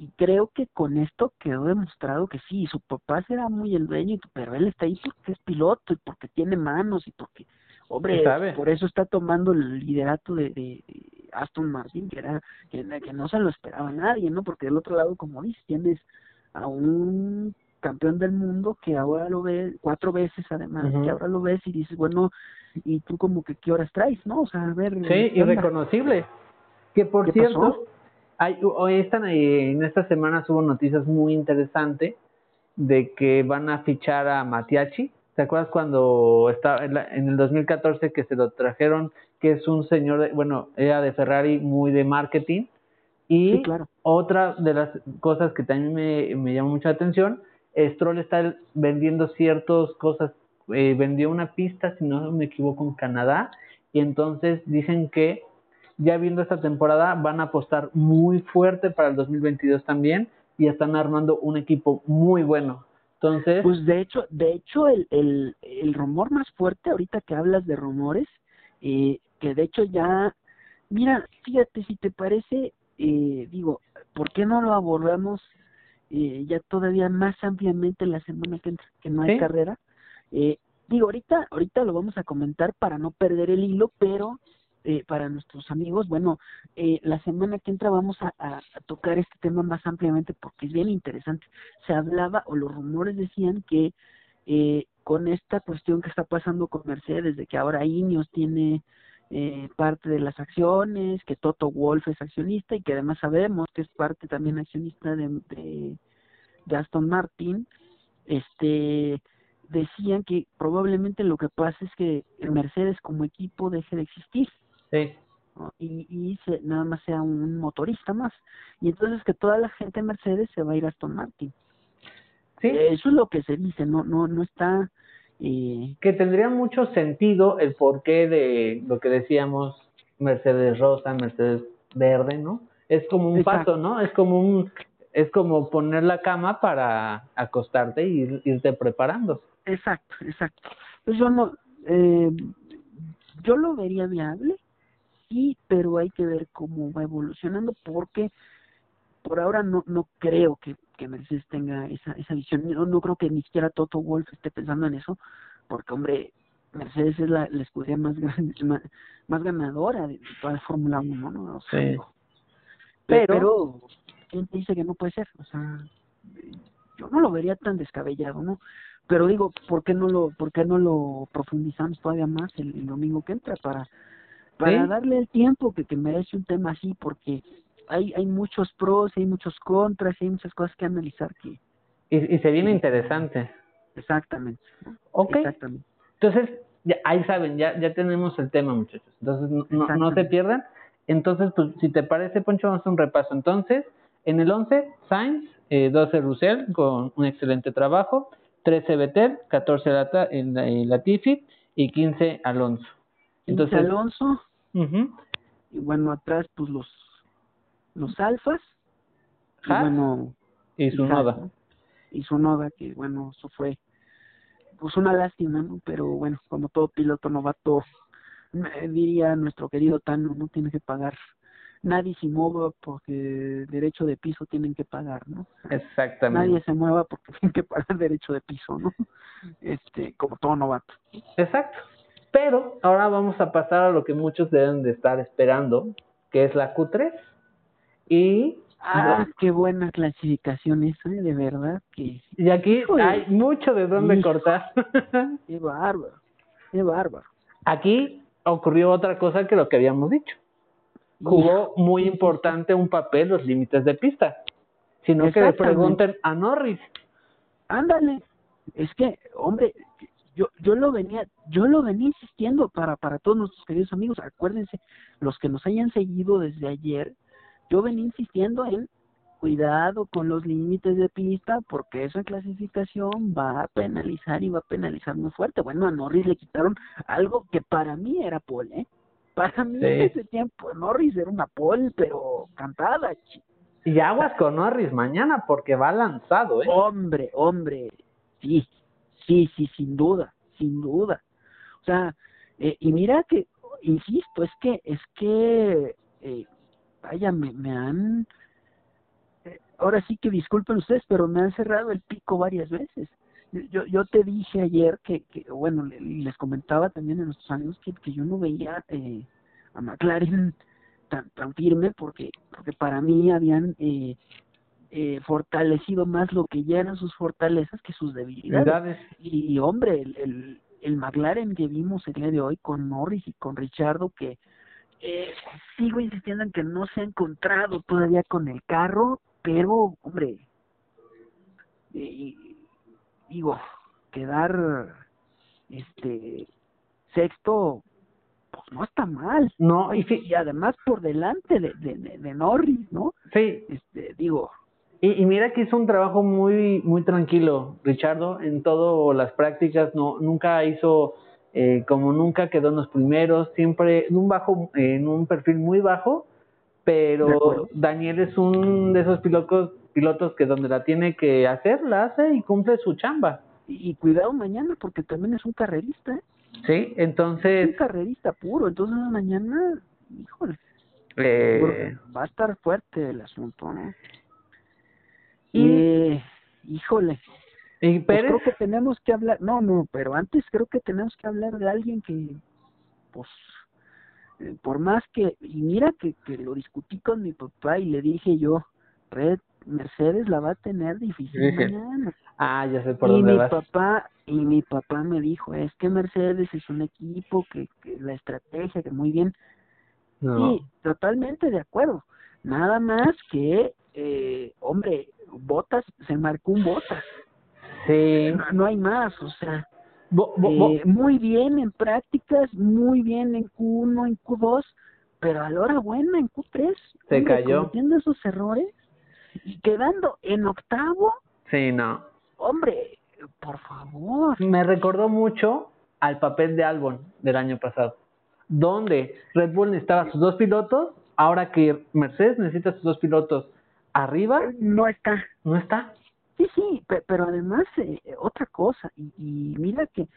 y creo que con esto quedó demostrado que sí su papá será muy el dueño pero él está ahí porque es piloto y porque tiene manos y porque hombre por eso está tomando el liderato de, de Aston Martin que era que, que no se lo esperaba nadie no porque del otro lado como dices tienes a un campeón del mundo que ahora lo ves cuatro veces además, que ahora lo ves y dices, bueno, y tú como que qué horas traes, ¿no? O sea, a ver. Sí, irreconocible. Que por cierto, hay, hoy están en esta semana hubo noticias muy interesantes de que van a fichar a Matiachi. ¿Te acuerdas cuando estaba en, en el 2014 que se lo trajeron, que es un señor, bueno, era de Ferrari muy de marketing? Y otra de las cosas que también me, me llamó mucha atención, Stroll está vendiendo ciertas cosas, eh, vendió una pista, si no me equivoco, en Canadá, y entonces dicen que ya viendo esta temporada van a apostar muy fuerte para el 2022 también y están armando un equipo muy bueno. Entonces, pues de hecho, de hecho el, el, el rumor más fuerte ahorita que hablas de rumores, eh, que de hecho ya, mira, fíjate si te parece, eh, digo, ¿por qué no lo abordamos eh, ya todavía más ampliamente la semana que entra, que no hay carrera? Eh, digo, ahorita, ahorita lo vamos a comentar para no perder el hilo, pero eh, para nuestros amigos, bueno, eh, la semana que entra vamos a, tocar este tema más ampliamente porque es bien interesante. Se hablaba, o los rumores decían que eh, con esta cuestión que está pasando con Mercedes, de que ahora Ineos tiene eh, parte de las acciones, que Toto Wolf es accionista y que además sabemos que es parte también accionista de, de, Aston Martin, este decían que probablemente lo que pasa es que Mercedes como equipo deje de existir. Sí. Y, y se, nada más sea un motorista más. Y entonces que toda la gente de Mercedes se va a ir a Aston Martin. Sí. Eso es lo que se dice, no no no está y que tendría mucho sentido el porqué de lo que decíamos Mercedes rosa, Mercedes verde, ¿no? Es como un paso, ¿no? Es como un es como poner la cama para acostarte y irte preparando. Exacto, exacto. Pues yo no eh, yo lo vería viable, sí, pero hay que ver cómo va evolucionando porque por ahora no no creo que que Mercedes tenga esa, esa visión. No, no creo que ni siquiera Toto Wolf esté pensando en eso, porque, hombre, Mercedes es la, la escudería más, grande, más, ganadora de, toda la Fórmula 1, ¿no? sí. Pero, ¿quién te dice que no puede ser? O sea, yo no lo vería tan descabellado, ¿no? Pero digo, ¿por qué no lo, por qué no lo profundizamos todavía más el, domingo que entra para para darle el tiempo que, que merece un tema así? Porque hay, hay muchos pros, hay muchos contras, hay muchas cosas que analizar que... Y, y se viene interesante. Exactamente. Ok. Exactamente. Entonces, ya, ahí saben, ya, ya tenemos el tema, muchachos. Entonces, no, no se pierdan. Entonces, pues, si te parece, Poncho, vamos a hacer un repaso. Entonces, en el 11, Sainz, eh, 12 Russell, con un excelente trabajo, 13 Vettel, 14 Lata, en, en Latifi y 15 Alonso. Entonces, Alonso. Y bueno, atrás, pues los los alfas y bueno y su noda y su noda que bueno eso fue pues una lástima no pero bueno como todo piloto novato diría nuestro querido Tano no tiene que pagar nadie se mueva porque derecho de piso tienen que pagar, ¿no? Exactamente. Nadie se mueva porque tienen que pagar derecho de piso, ¿no? Este, como todo novato. Exacto. Pero ahora vamos a pasar a lo que muchos deben de estar esperando, que es la Q3. Y Ah, qué buena clasificación esa, ¿eh? de verdad que. Y aquí hay mucho de dónde cortar. qué bárbaro, qué bárbaro. Aquí ocurrió otra cosa que lo que habíamos dicho. Jugó muy importante un papel los límites de pista. Sino que le pregunten a Norris. Ándale, es que, hombre, yo yo lo venía yo lo venía insistiendo para para todos nuestros queridos amigos acuérdense los que nos hayan seguido desde ayer yo venía insistiendo en cuidado con los límites de pista porque esa clasificación va a penalizar y va a penalizar muy fuerte. Bueno, a Norris le quitaron algo que para mí era pole, ¿eh? Para mí en ese tiempo Norris era una pole, pero cantada. Y aguas con Norris mañana porque va lanzado, ¿eh? Hombre, hombre, sí, sí, sí, sin duda, sin duda. O sea, eh, y mira que, insisto, es que, es que eh, vaya, me, me han, eh, ahora sí que disculpen ustedes, pero me han cerrado el pico varias veces. Yo, yo te dije ayer que, que bueno, les comentaba también a nuestros amigos que, que yo no veía eh, a McLaren tan, tan firme porque, porque para mí habían eh, eh, fortalecido más lo que ya eran sus fortalezas que sus debilidades. Y, hombre, el, el, el McLaren que vimos el día de hoy con Norris y con Richardo, que eh, sigo insistiendo en que no se ha encontrado todavía con el carro, pero, hombre, eh, digo, quedar este sexto, pues no está mal. No, y, y además por delante de, de, de, Norris, ¿no? Sí. Este, digo. Y, y mira que hizo un trabajo muy muy tranquilo, Richardo, en todas las prácticas, no nunca hizo eh, como nunca quedó en los primeros, siempre en un bajo, en un perfil muy bajo, pero Daniel es un de esos pilotos, pilotos que donde la tiene que hacer, la hace y cumple su chamba. Y, cuidado mañana porque también es un carrerista. ¿eh? Sí, entonces... Es un carrerista puro, entonces mañana, híjole, eh... va a estar fuerte el asunto, ¿no? Y, eh, híjole, ¿Y pues creo que tenemos que hablar, no, no, pero antes creo que tenemos que hablar de alguien que, pues, eh, por más que, y mira que, que lo discutí con mi papá y le dije yo, Red, Mercedes la va a tener difícil mañana. Ah, ya sé por y dónde mi papá y mi papá me dijo, es que Mercedes es un equipo que, que la estrategia que muy bien. No. Sí, totalmente de acuerdo. Nada más que eh, hombre, Botas se marcó un Botas. Sí. No, no hay más, o sea, eh, muy bien en prácticas, muy bien en Q1, en Q2, pero a la hora buena en Q3. Se cayó. Cometiendo esos errores y quedando en octavo. Sí, no. Hombre, por favor. Me recordó mucho al papel de Albon del año pasado, donde Red Bull necesitaba sus dos pilotos, ahora que Mercedes necesita sus dos pilotos arriba. No está. No está. Sí, sí, pero además eh, otra cosa, y, y mira que,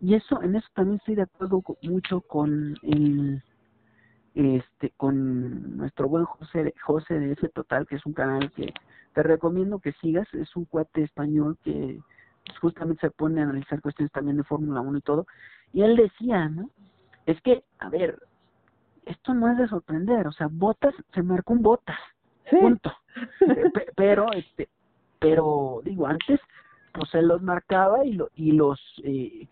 y eso, en eso también estoy de acuerdo mucho con el, este, con nuestro buen José, José de F Total, que es un canal que te recomiendo que sigas, es un cuate español que pues, justamente se pone a analizar cuestiones también de Fórmula 1 y todo, y él decía, ¿no? Es que, a ver, esto no es de sorprender, o sea, Botas, se marcó un Botas, sí. punto. pero, este, pero digo antes pues él los marcaba y lo, y los eh,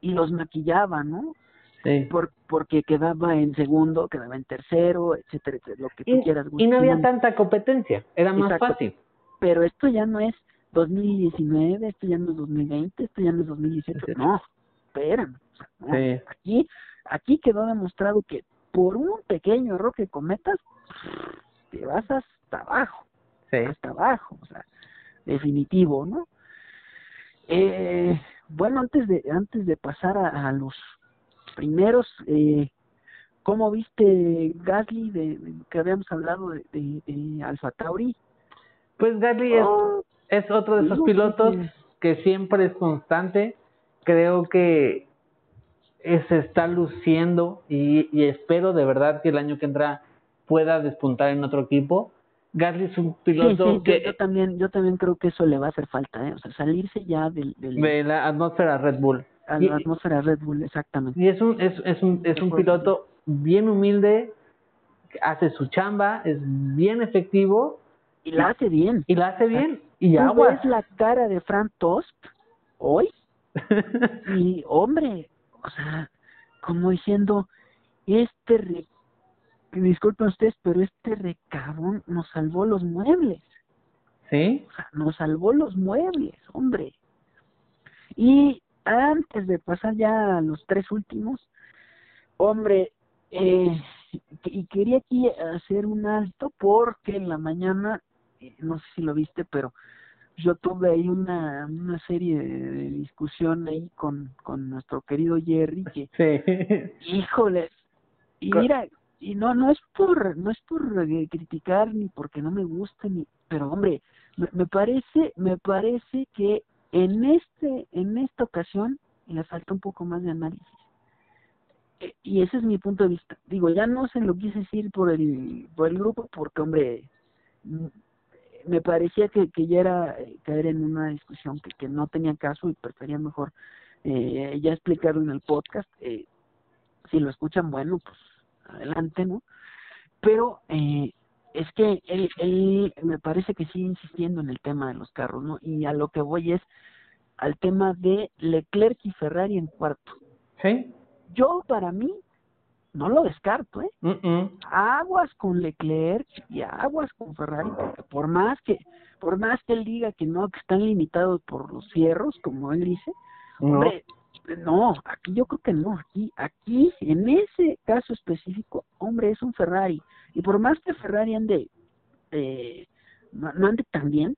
y los maquillaba no sí. Por, porque quedaba en segundo quedaba en tercero etcétera, etcétera lo que tú y, quieras y no había tanta competencia era más Exacto. fácil pero esto ya no es 2019 esto ya no es 2020 esto ya no es 2018 no espérame o sea, no. Sí. aquí aquí quedó demostrado que por un pequeño error que cometas te vas hasta abajo sí. hasta abajo o sea definitivo, ¿no? Eh, bueno, antes de antes de pasar a, a los primeros, eh, ¿cómo viste Gasly de, de, que habíamos hablado de, de, de Alfa Tauri? Pues Gasly oh, es, es otro de esos pilotos que... que siempre es constante. Creo que se está luciendo y, y espero de verdad que el año que entra pueda despuntar en otro equipo. Gasly es un piloto que... Yo, también, yo también creo que eso le va a hacer falta, ¿eh? O sea, salirse ya del... De la atmósfera Red Bull. A la atmósfera Red Bull, exactamente. Y es un, es, es un, es un piloto bien humilde, hace su chamba, es bien efectivo. Y la hace bien. Y la hace bien. Y ¿Tú ves la cara de Frank Tost hoy? y, hombre, o sea, como diciendo, este. Disculpen ustedes, pero este recabón nos salvó los muebles. ¿Sí? O sea, nos salvó los muebles, hombre. Y antes de pasar ya a los tres últimos, hombre, eh, y quería aquí hacer un alto porque en la mañana, eh, no sé si lo viste, pero yo tuve ahí una, una serie de, discusión ahí con, con nuestro querido Jerry que sí. híjole y mira y no no es por no es por eh, criticar ni porque no me guste ni pero hombre me, me parece me parece que en este en esta ocasión le falta un poco más de análisis eh, y ese es mi punto de vista digo ya no se lo quise decir por el por el grupo porque hombre me parecía que, que ya era eh, caer en una discusión que, que no tenía caso y prefería mejor eh, ya explicarlo en el podcast. Eh, si lo escuchan, bueno, pues adelante, ¿no? Pero eh, es que él, él me parece que sigue insistiendo en el tema de los carros, ¿no? Y a lo que voy es al tema de Leclerc y Ferrari en cuarto. Sí. Yo, para mí, no lo descarto, ¿eh? Aguas con Leclerc y aguas con Ferrari, porque por más que por más que él diga que no, que están limitados por los cierros, como él dice, hombre, no, aquí yo creo que no, aquí, aquí, en ese caso específico, hombre, es un Ferrari, y por más que Ferrari ande, eh, no, no ande tan bien,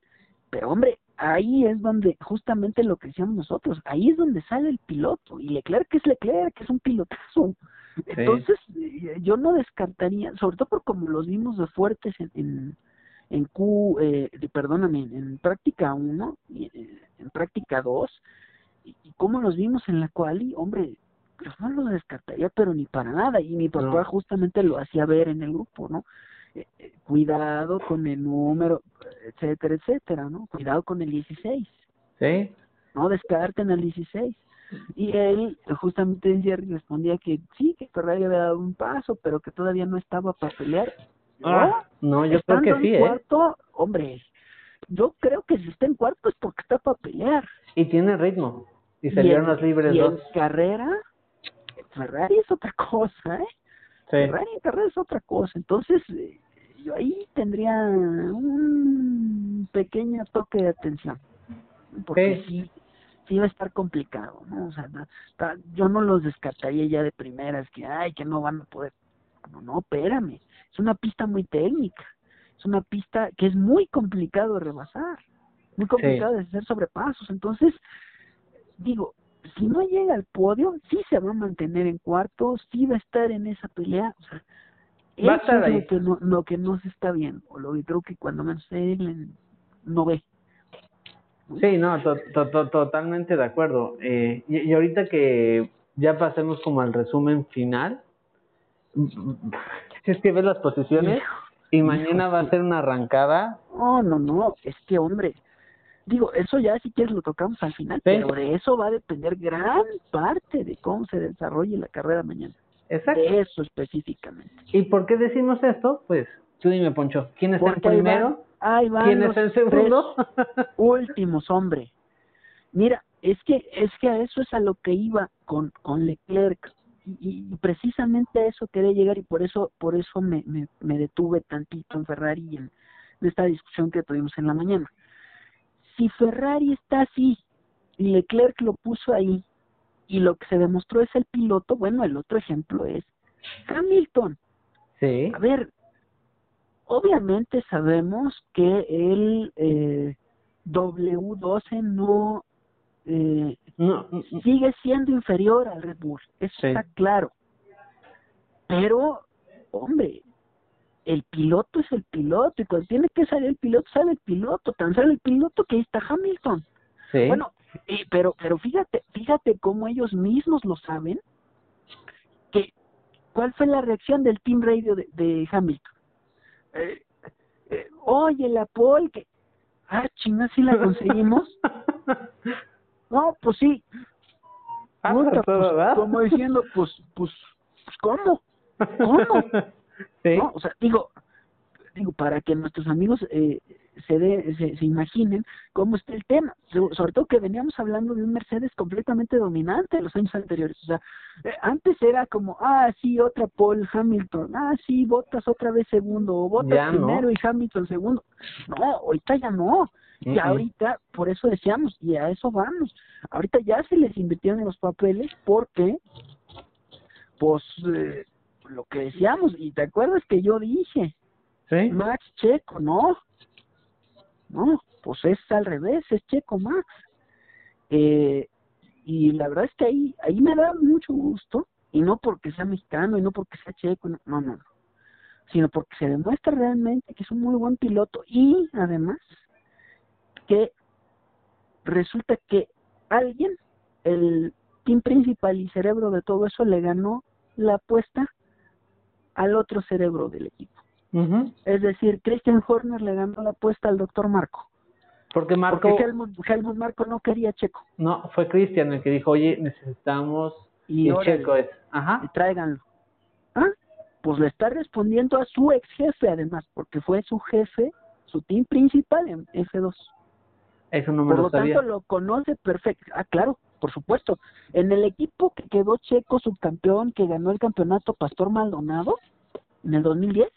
pero hombre, ahí es donde justamente lo que decíamos nosotros, ahí es donde sale el piloto, y Leclerc es Leclerc, que es un pilotazo, entonces, eh, yo no descartaría, sobre todo por como los vimos de fuertes en, en, en Q, eh, perdóname, en práctica 1, eh, en práctica 2, y, y como los vimos en la quali, hombre, yo no lo descartaría, pero ni para nada, y mi papá justamente lo hacía ver en el grupo, ¿no? Eh, cuidado con el número, etcétera, etcétera, ¿no? Cuidado con el 16. Sí. No descarten el 16. Y él justamente Jerry respondía que sí, que Ferrari había dado un paso, pero que todavía no estaba para pelear. Ah, no, yo creo que sí, en ¿eh? cuarto, hombre, yo creo que si está en cuarto es porque está para pelear. Y tiene ritmo. Y salieron los libres y dos. en carrera, Ferrari es otra cosa, ¿eh? Ferrari en carrera es otra cosa. Entonces, eh, yo ahí tendría un pequeño toque de atención. Porque sí sí va a estar complicado, ¿no? O sea, yo no los descartaría ya de primeras, que, ay, que no van a poder. No, no, espérame. Es una pista muy técnica. Es una pista que es muy complicado de rebasar. Muy complicado de hacer sobrepasos. Entonces, digo, si no llega al podio, sí se va a mantener en cuarto, sí va a estar en esa pelea. O sea, eso es lo que, no, lo que no se está viendo, o lo que creo que cuando menos él no ve. Sí, no, totalmente de acuerdo. Eh, y, ahorita que ya pasemos como al resumen final, si es que ves las posiciones y mañana va a ser una arrancada. No, no, no, es que hombre, digo, eso ya si quieres lo tocamos al final, pero de eso va a depender gran parte de cómo se desarrolle la carrera mañana. Exacto. De eso específicamente. ¿Y por qué decimos esto? Pues tú dime, Poncho, ¿quién es el primero? Ahí van ¿Quién es el segundo? últimos, hombre. Mira, es que es que a eso es a lo que iba con con Leclerc y, precisamente a eso quería llegar y por eso por eso me, me, me detuve tantito en Ferrari en, en esta discusión que tuvimos en la mañana. Si Ferrari está así y Leclerc lo puso ahí y lo que se demostró es el piloto, bueno, el otro ejemplo es Hamilton. Sí. A ver, Obviamente sabemos que el eh, W12 no, eh, no, sigue siendo inferior al Red Bull, eso está claro. Pero, hombre, el piloto es el piloto y cuando tiene que salir el piloto, sale el piloto, tan sale el piloto que ahí está Hamilton. Sí. Bueno, eh, pero pero fíjate, fíjate cómo ellos mismos lo saben. Que ¿cuál fue la reacción del team radio de Hamilton? eh, eh, oye, la Paul, que, ah, chinga, sí la conseguimos. no, pues sí. Ah, Puta, pues, como diciendo, pues, pues, pues, ¿cómo? ¿Cómo? sí. ¿no? O sea, digo, digo, para que nuestros amigos eh, se, de, se, se imaginen cómo está el tema. So- Sobre todo que veníamos hablando de un Mercedes completamente dominante en los años anteriores. O sea, eh, antes era como, ah, sí, otra Paul Hamilton, ah, sí, Botas otra vez segundo, o no. primero y Hamilton segundo. No, ahorita ya no. Mm-mm. ahorita, por eso decíamos, y a eso vamos. Ahorita ya se les invirtieron los papeles porque, pues, eh, lo que decíamos, y te acuerdas que yo dije, Sí. Max Checo, no. No, pues es al revés, es Checo Max. Eh, y la verdad es que ahí, ahí me da mucho gusto, y no porque sea mexicano, y no porque sea checo, no, no, no, sino porque se demuestra realmente que es un muy buen piloto, y además que resulta que alguien, el team principal y cerebro de todo eso, le ganó la apuesta al otro cerebro del equipo. Ujú. Es decir, Christian Horner le ganó la apuesta al doctor Marco. Porque Marco, Porque Helmut, Helmut Marco no quería Checo. no, fue Cristian el que dijo, oye, necesitamos, Y, Checo es, ajá, y tráiganlo. ¿Ah? Pues le está respondiendo a su ex jefe, además, porque fue su jefe, su team principal en F2. eso no me Por lo lo sabía. tanto, lo conoce perfecto. Ah, claro, por supuesto. En el equipo que quedó Checo subcampeón, que ganó el campeonato Pastor Maldonado en el 2010,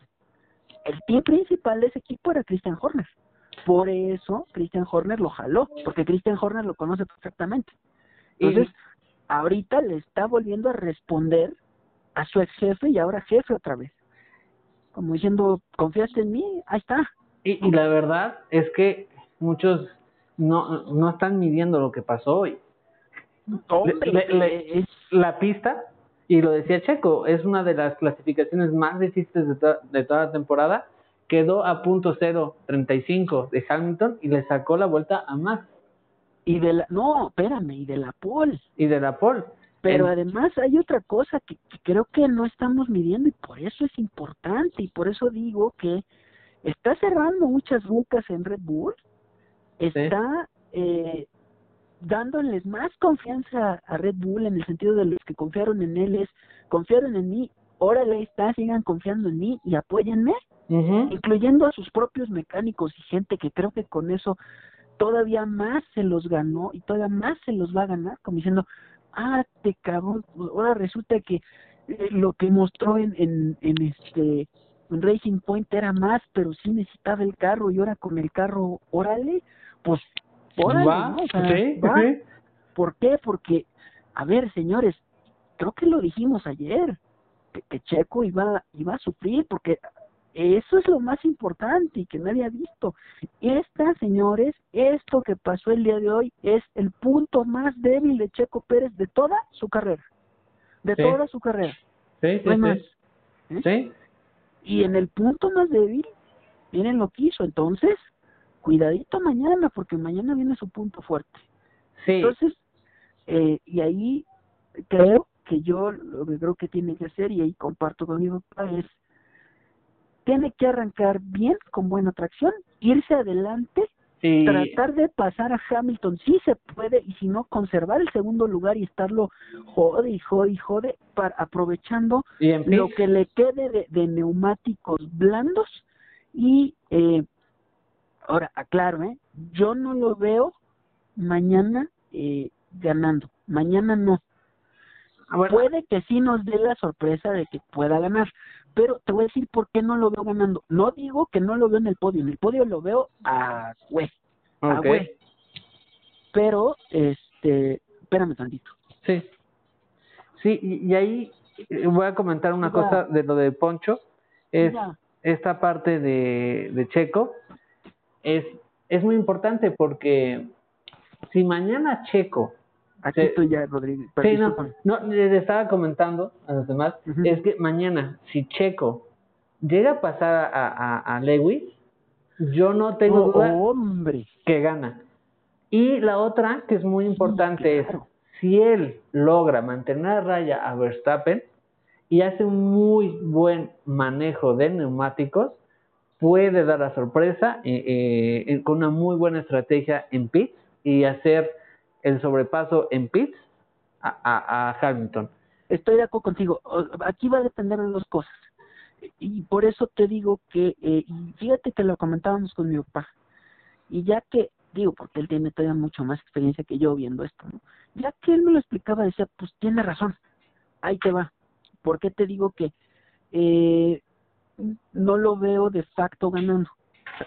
el team principal de ese equipo era Christian Horner. Por eso Christian Horner lo jaló, porque Christian Horner lo conoce perfectamente. Entonces, ahorita le está volviendo a responder a su ex jefe y ahora jefe otra vez. Como diciendo, ¿confiaste en mí? Ahí está. Y, y la verdad es que muchos no, no están midiendo lo que pasó hoy. Hombre, le- le- eh, es La pista, y lo decía Checo, es una de las clasificaciones más difíciles de, to- de toda la temporada. Quedó a punto cero treinta y cinco de Hamilton y le sacó la vuelta a Max y de la no, espérame, y de la pole. y de la pole. Pero En- además hay otra cosa que, que creo que no estamos midiendo y por eso es importante y por eso digo que está cerrando muchas bocas en Red Bull, está eh, dándoles más confianza a Red Bull en el sentido de los que confiaron en él es confiaron en mí, órale ahí está, sigan confiando en mí y apóyenme, Ujú. incluyendo a sus propios mecánicos y gente que creo que con eso todavía más se los ganó y todavía más se los va a ganar, como diciendo, ah, te cabrón, ahora resulta que eh, lo que mostró en, en, en este en Racing Point era más, pero sí necesitaba el carro y ahora con el carro, órale, pues órale, Va, ¿no? O sea, sí, va. sí. ¿Por qué? Porque, a ver, señores, creo que lo dijimos ayer, que, que Checo iba, iba a sufrir, porque eso es lo más importante y que nadie ha visto. Esta, señores, esto que pasó el día de hoy es el punto más débil de Checo Pérez de toda su carrera. De Sí. toda su carrera. Sí, sí, No más. sí. ¿eh? Sí. Y en el punto más débil, miren lo que hizo. Entonces, cuidadito mañana, porque mañana viene su punto fuerte. Sí. Entonces, eh, y ahí creo que yo lo que creo que tiene que hacer, y ahí comparto con mi papá, es tiene que arrancar bien, con buena tracción, irse adelante, tratar de pasar a Hamilton si se puede, y si no, conservar el segundo lugar y estarlo jode y jode y jode, para, aprovechando lo que le quede de, de neumáticos blandos y eh, ahora aclaro eh yo no lo veo mañana eh, ganando mañana no Ah, bueno, puede que sí nos dé la sorpresa de que pueda ganar pero te voy a decir por qué no lo veo ganando no digo que no lo veo en el podio en el podio lo veo a güey ah, ok. güey. pero este espérame tantito Sí. Sí, y, y ahí eh, voy a comentar una cosa de lo de Poncho. Es esta parte de, de Checo. Es, es muy importante porque si mañana Checo. aquí estoy ya Rodrigo Sí, no, no, les estaba comentando a los demás. Es que mañana, si Checo llega a pasar a, a, a Lewis, yo no tengo Oh, duda hombre que gana. Y la otra que es muy importante claro. es, si él logra mantener a raya a Verstappen y hace un muy buen manejo de neumáticos, puede dar la sorpresa eh, eh, con una muy buena estrategia en pits y hacer el sobrepaso en pits a, a, Hamilton. Estoy de acuerdo contigo. Aquí va a depender de dos cosas. Y por eso te digo que, eh, fíjate que lo comentábamos con mi papá. Y ya que, digo, porque él tiene todavía mucho más experiencia que yo viendo esto. Ya que él me lo explicaba, decía, pues tiene razón. Ahí te va. ¿Por qué te digo que eh, no lo veo de facto ganando?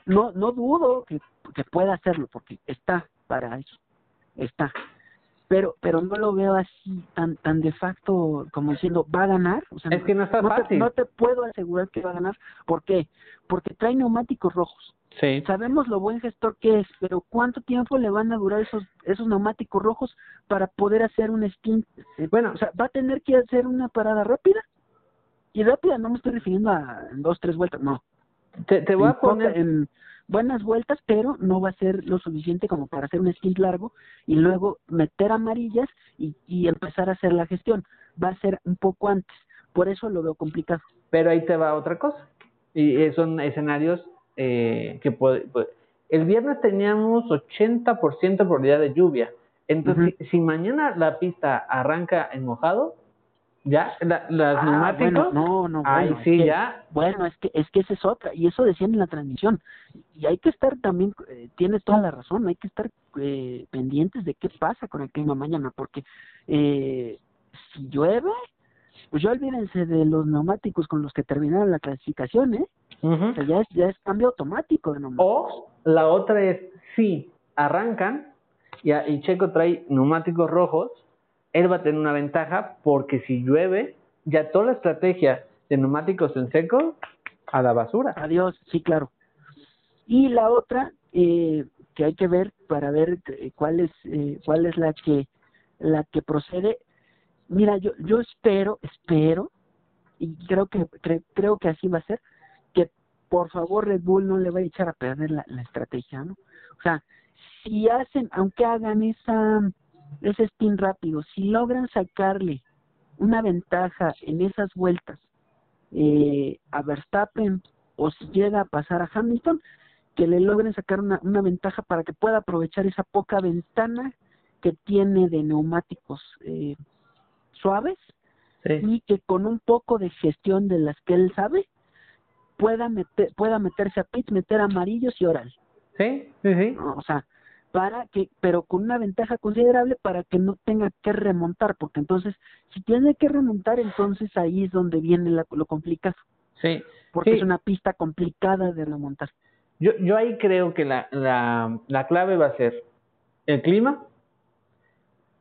No, no dudo que, que pueda hacerlo, porque está para eso. Está. Pero pero no lo veo así tan tan de facto como diciendo va a ganar o sea es que no está fácil te, no te puedo asegurar que va a ganar. ¿por qué? porque trae neumáticos rojos. Sí. Sabemos lo buen gestor que es pero cuánto tiempo le van a durar esos esos neumáticos rojos para poder hacer un stint bueno o sea va a tener que hacer una parada rápida y rápida no me estoy refiriendo a dos tres vueltas no te, te voy a poner en buenas vueltas, pero no va a ser lo suficiente como para hacer un stint largo y luego meter amarillas y, y empezar a hacer la gestión. Va a ser un poco antes, por eso lo veo complicado. Pero ahí te va otra cosa, y son escenarios eh, que puede, el viernes teníamos 80% probabilidad de lluvia. Entonces, si mañana la pista arranca en mojado, ya, la, las ah, neumáticos. no, no, bueno, sí, ya. Bueno, es que, es que esa es otra, y eso decían en la transmisión. Y hay que estar también, eh, tienes toda la razón, hay que estar eh, pendientes de qué pasa con el clima mañana, porque eh, si llueve, pues ya olvídense de los neumáticos con los que terminaron la clasificación, ¿eh? O sea, ya es, ya es cambio automático de neumáticos. O la otra es, si arrancan y, y Checo trae neumáticos rojos, él va a tener una ventaja porque si llueve, ya toda la estrategia de neumáticos en seco a la basura. Adiós, sí, claro. Y la otra eh, que hay que ver para ver eh, cuál es eh, cuál es la que la que procede. Mira, yo yo espero, espero y creo que creo que así va a ser que por favor Red Bull no le va a echar a perder la, la estrategia, ¿no? O sea, si hacen, aunque hagan esa ese spin rápido, si logran sacarle una ventaja en esas vueltas eh, a Verstappen o si llega a pasar a Hamilton, que le logren sacar una, una ventaja para que pueda aprovechar esa poca ventana que tiene de neumáticos eh, suaves y que con un poco de gestión de las que él sabe pueda meter, pueda meterse a pits, meter amarillos y oral. Sí, sí, sí. o sea, para que, pero con una ventaja considerable para que no tenga que remontar, porque entonces, si tiene que remontar, entonces ahí es donde viene lo complicado. Sí. Porque es una pista complicada de remontar. Yo, yo ahí creo que la, la, la clave va a ser el clima,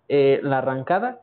eh, la arrancada,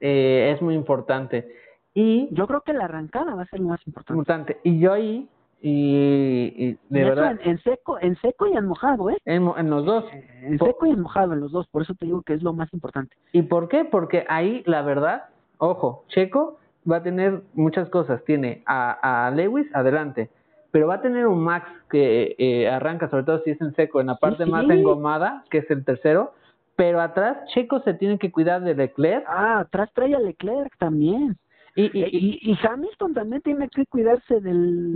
eh, es muy importante. Y yo creo que la arrancada va a ser lo más importante. importante. Y yo ahí y, de verdad en, seco en seco y en mojado eh en, en los dos. En seco y en mojado en los dos. Por eso te digo que es lo más importante. Y por qué porque ahí la verdad ojo Checo va a tener muchas cosas. Tiene a, a Lewis adelante pero va a tener un Max que eh, arranca sobre todo si es en seco en la parte más engomada que es el tercero. Pero atrás Checo se tiene que cuidar de Leclerc. Ah atrás trae a Leclerc también y, y, y, Hamilton también tiene que cuidarse del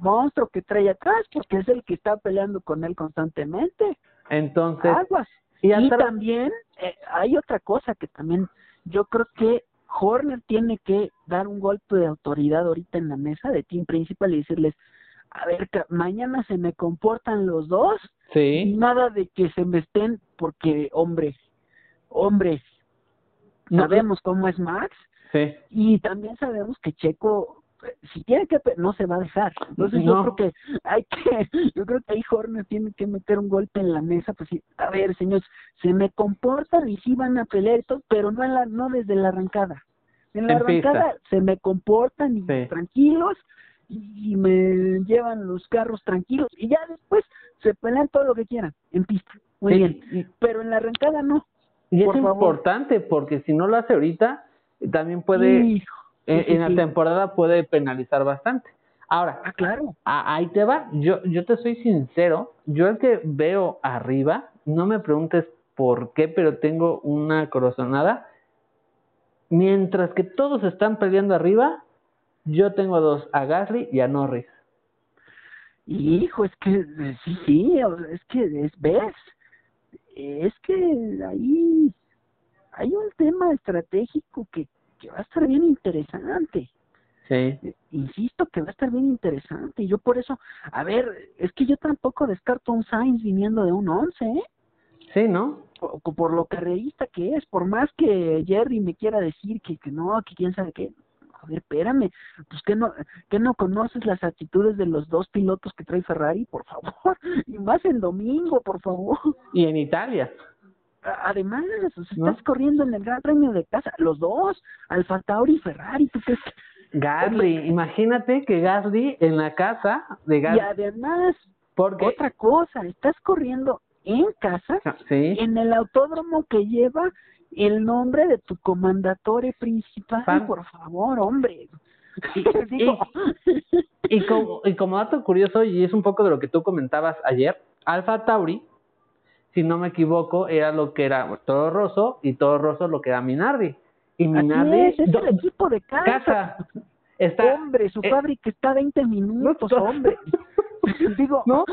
monstruo que trae atrás, porque es el que está peleando con él constantemente. Entonces, aguas. Y, también eh, hay otra cosa que también yo creo que Horner tiene que dar un golpe de autoridad ahorita en la mesa de team principal y decirles, a ver, mañana se me comportan los dos, sí. nada de que se me estén, porque hombre, hombre, sabemos cómo es Max, y también sabemos que Checo si tiene que no se va a dejar. Entonces yo creo que hay que yo creo que ahí Horner tiene que meter un golpe en la mesa pues sí, a ver señores se me comportan y sí van a pelear y pero no en la, no desde la arrancada. En la arrancada se me comportan y tranquilos y me llevan los carros tranquilos y ya después se pelean todo lo que quieran en pista. Muy bien. pero en la arrancada no. Y es importante porque si no lo hace ahorita también puede, en, la temporada puede penalizar bastante. Ahora, ah, claro. ahí te va. Yo, yo te soy sincero. Yo el que veo arriba, no me preguntes por qué, pero tengo una corazonada. Mientras que todos están peleando arriba, yo tengo dos, a Gasly y a Norris. Hijo, es que sí, sí, es que es, ves, es que ahí hay un tema estratégico que, que va a estar bien interesante. Sí. Eh, insisto que va a estar bien interesante. Y yo por eso, a ver, es que yo tampoco descarto un Sainz viniendo de un 11, ¿eh? Sí, ¿no? Por, por lo carrerista que es, por más que Jerry me quiera decir que, que no, que quién sabe qué, a ver, espérame, pues que no, que no conoces las actitudes de los dos pilotos que trae Ferrari, por favor, y más en domingo, por favor. Y en Italia. Además, estás corriendo en el Gran Premio de casa, los dos, Alfa Tauri y Ferrari, ¿tú crees Gasly, imagínate que Gasly en la casa de Gasly. Y además, porque otra cosa, estás corriendo en casa, ah, ¿Sí? en el autódromo que lleva el nombre de tu comandatore principal, por favor, hombre. Y, como, y como dato curioso, y es un poco de lo que tú comentabas ayer, Alfa Tauri, si no me equivoco, era lo que era Toro Rosso y Toro Rosso lo que era Minardi. Y Minardi es, es el equipo de casa. Está, hombre, su eh, fábrica está a 20 minutos, hombre. Digo, ¿no?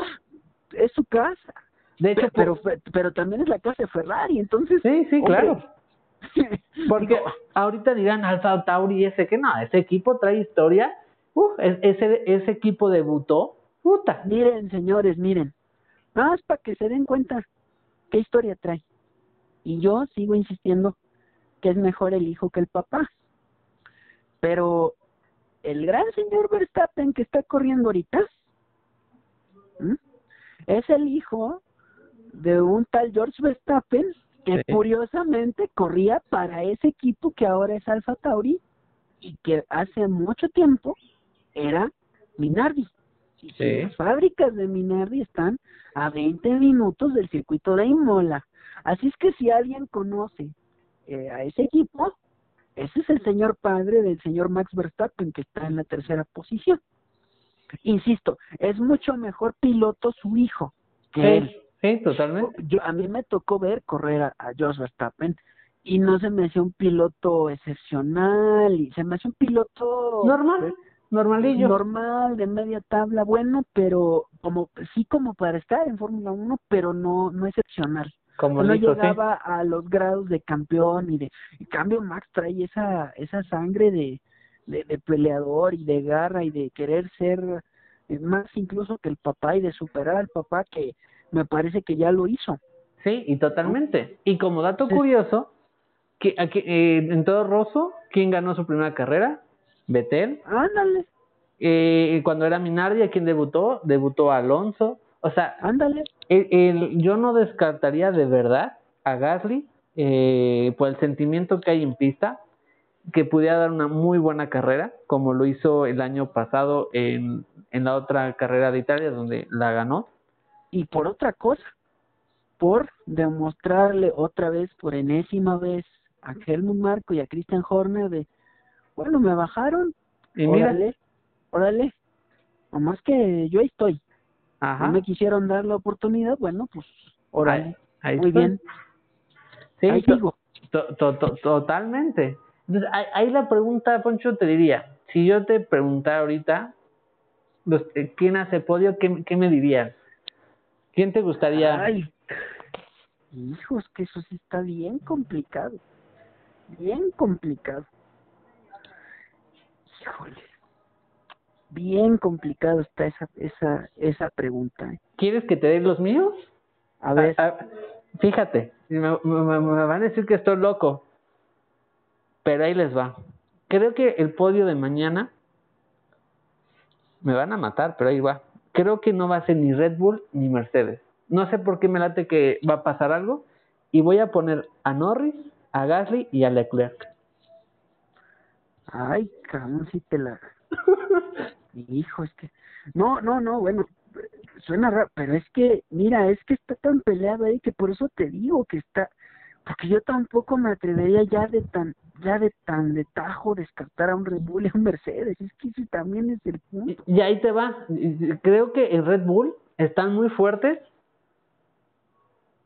Es su casa. De hecho, pero, pero, también es la casa de Ferrari, entonces. Sí, sí, claro. Porque ahorita dirán Alfa Tauri ese que no, ese equipo trae historia. Uf, ese, ese equipo debutó. Puta. Miren, señores, miren. Más para que se den cuenta qué historia trae. Y yo sigo insistiendo que es mejor el hijo que el papá. Pero el gran señor Verstappen que está corriendo ahorita es el hijo de un tal George Verstappen que curiosamente corría para ese equipo que ahora es Alfa Tauri y que hace mucho tiempo era Minardi. Y las fábricas de Minardi están a 20 minutos del circuito de Imola. Así es que si alguien conoce eh, a ese equipo, ese es el señor padre del señor Max Verstappen que está en la tercera posición. Insisto, es mucho mejor piloto su hijo que él. Sí, totalmente. Yo, a mí me tocó ver correr a, a Jos Verstappen y no se me hacía un piloto excepcional y se me hacía un piloto normal, normalillo. Normal, de media tabla, bueno, pero como sí como para estar en Fórmula 1, pero no no excepcional. Como no llegaba a los grados de campeón y de en cambio Max trae esa esa sangre de, de, de peleador y de garra y de querer ser más incluso que el papá y de superar al papá que me parece que ya lo hizo. Sí, y totalmente. Y como dato curioso, que, aquí, eh, en todo Rosso, ¿quién ganó su primera carrera? Betel. Ándale. Eh, cuando era Minardi, ¿a quién debutó? Debutó Alonso. O sea, ándale. El, yo no descartaría de verdad a Gasly eh, por el sentimiento que hay en pista, que pudiera dar una muy buena carrera, como lo hizo el año pasado en, en la otra carrera de Italia, donde la ganó y por otra cosa, por demostrarle otra vez, por enésima vez, a Helmut Marco y a Christian Horner de, bueno, me bajaron, y órale, órale, nomás que yo ahí estoy. Ajá. No me quisieron dar la oportunidad, bueno, pues, órale, muy bien. Sí, ahí sigo. totalmente. Entonces, ahí la pregunta, Poncho, te diría, si yo te preguntara ahorita, eh, ¿quién hace podio? ¿Qué, qué me dirías? ¿Quién te gustaría? Ay, hijos, que eso sí está bien complicado. Bien complicado. Híjole. Bien complicado está esa esa esa pregunta. ¿eh? ¿Quieres que te dé los míos? A ver. fíjate, me, me, me van a decir que estoy loco. Pero ahí les va. Creo que el podio de mañana me van a matar, pero ahí va creo que no va a ser ni Red Bull ni Mercedes. No sé por qué me late que va a pasar algo y voy a poner a Norris, a Gasly y a Leclerc. Ay, cabrón, si te la... Hijo, es que... No, no, no, bueno, suena raro, pero es que, mira, es que está tan peleado ahí que por eso te digo que está... Porque yo tampoco me atrevería ya de tan ya de tan de tajo descartar a un Red Bull y a un Mercedes. Es que ese también es el punto. Y, ahí te va. Creo que el Red Bull están muy fuertes,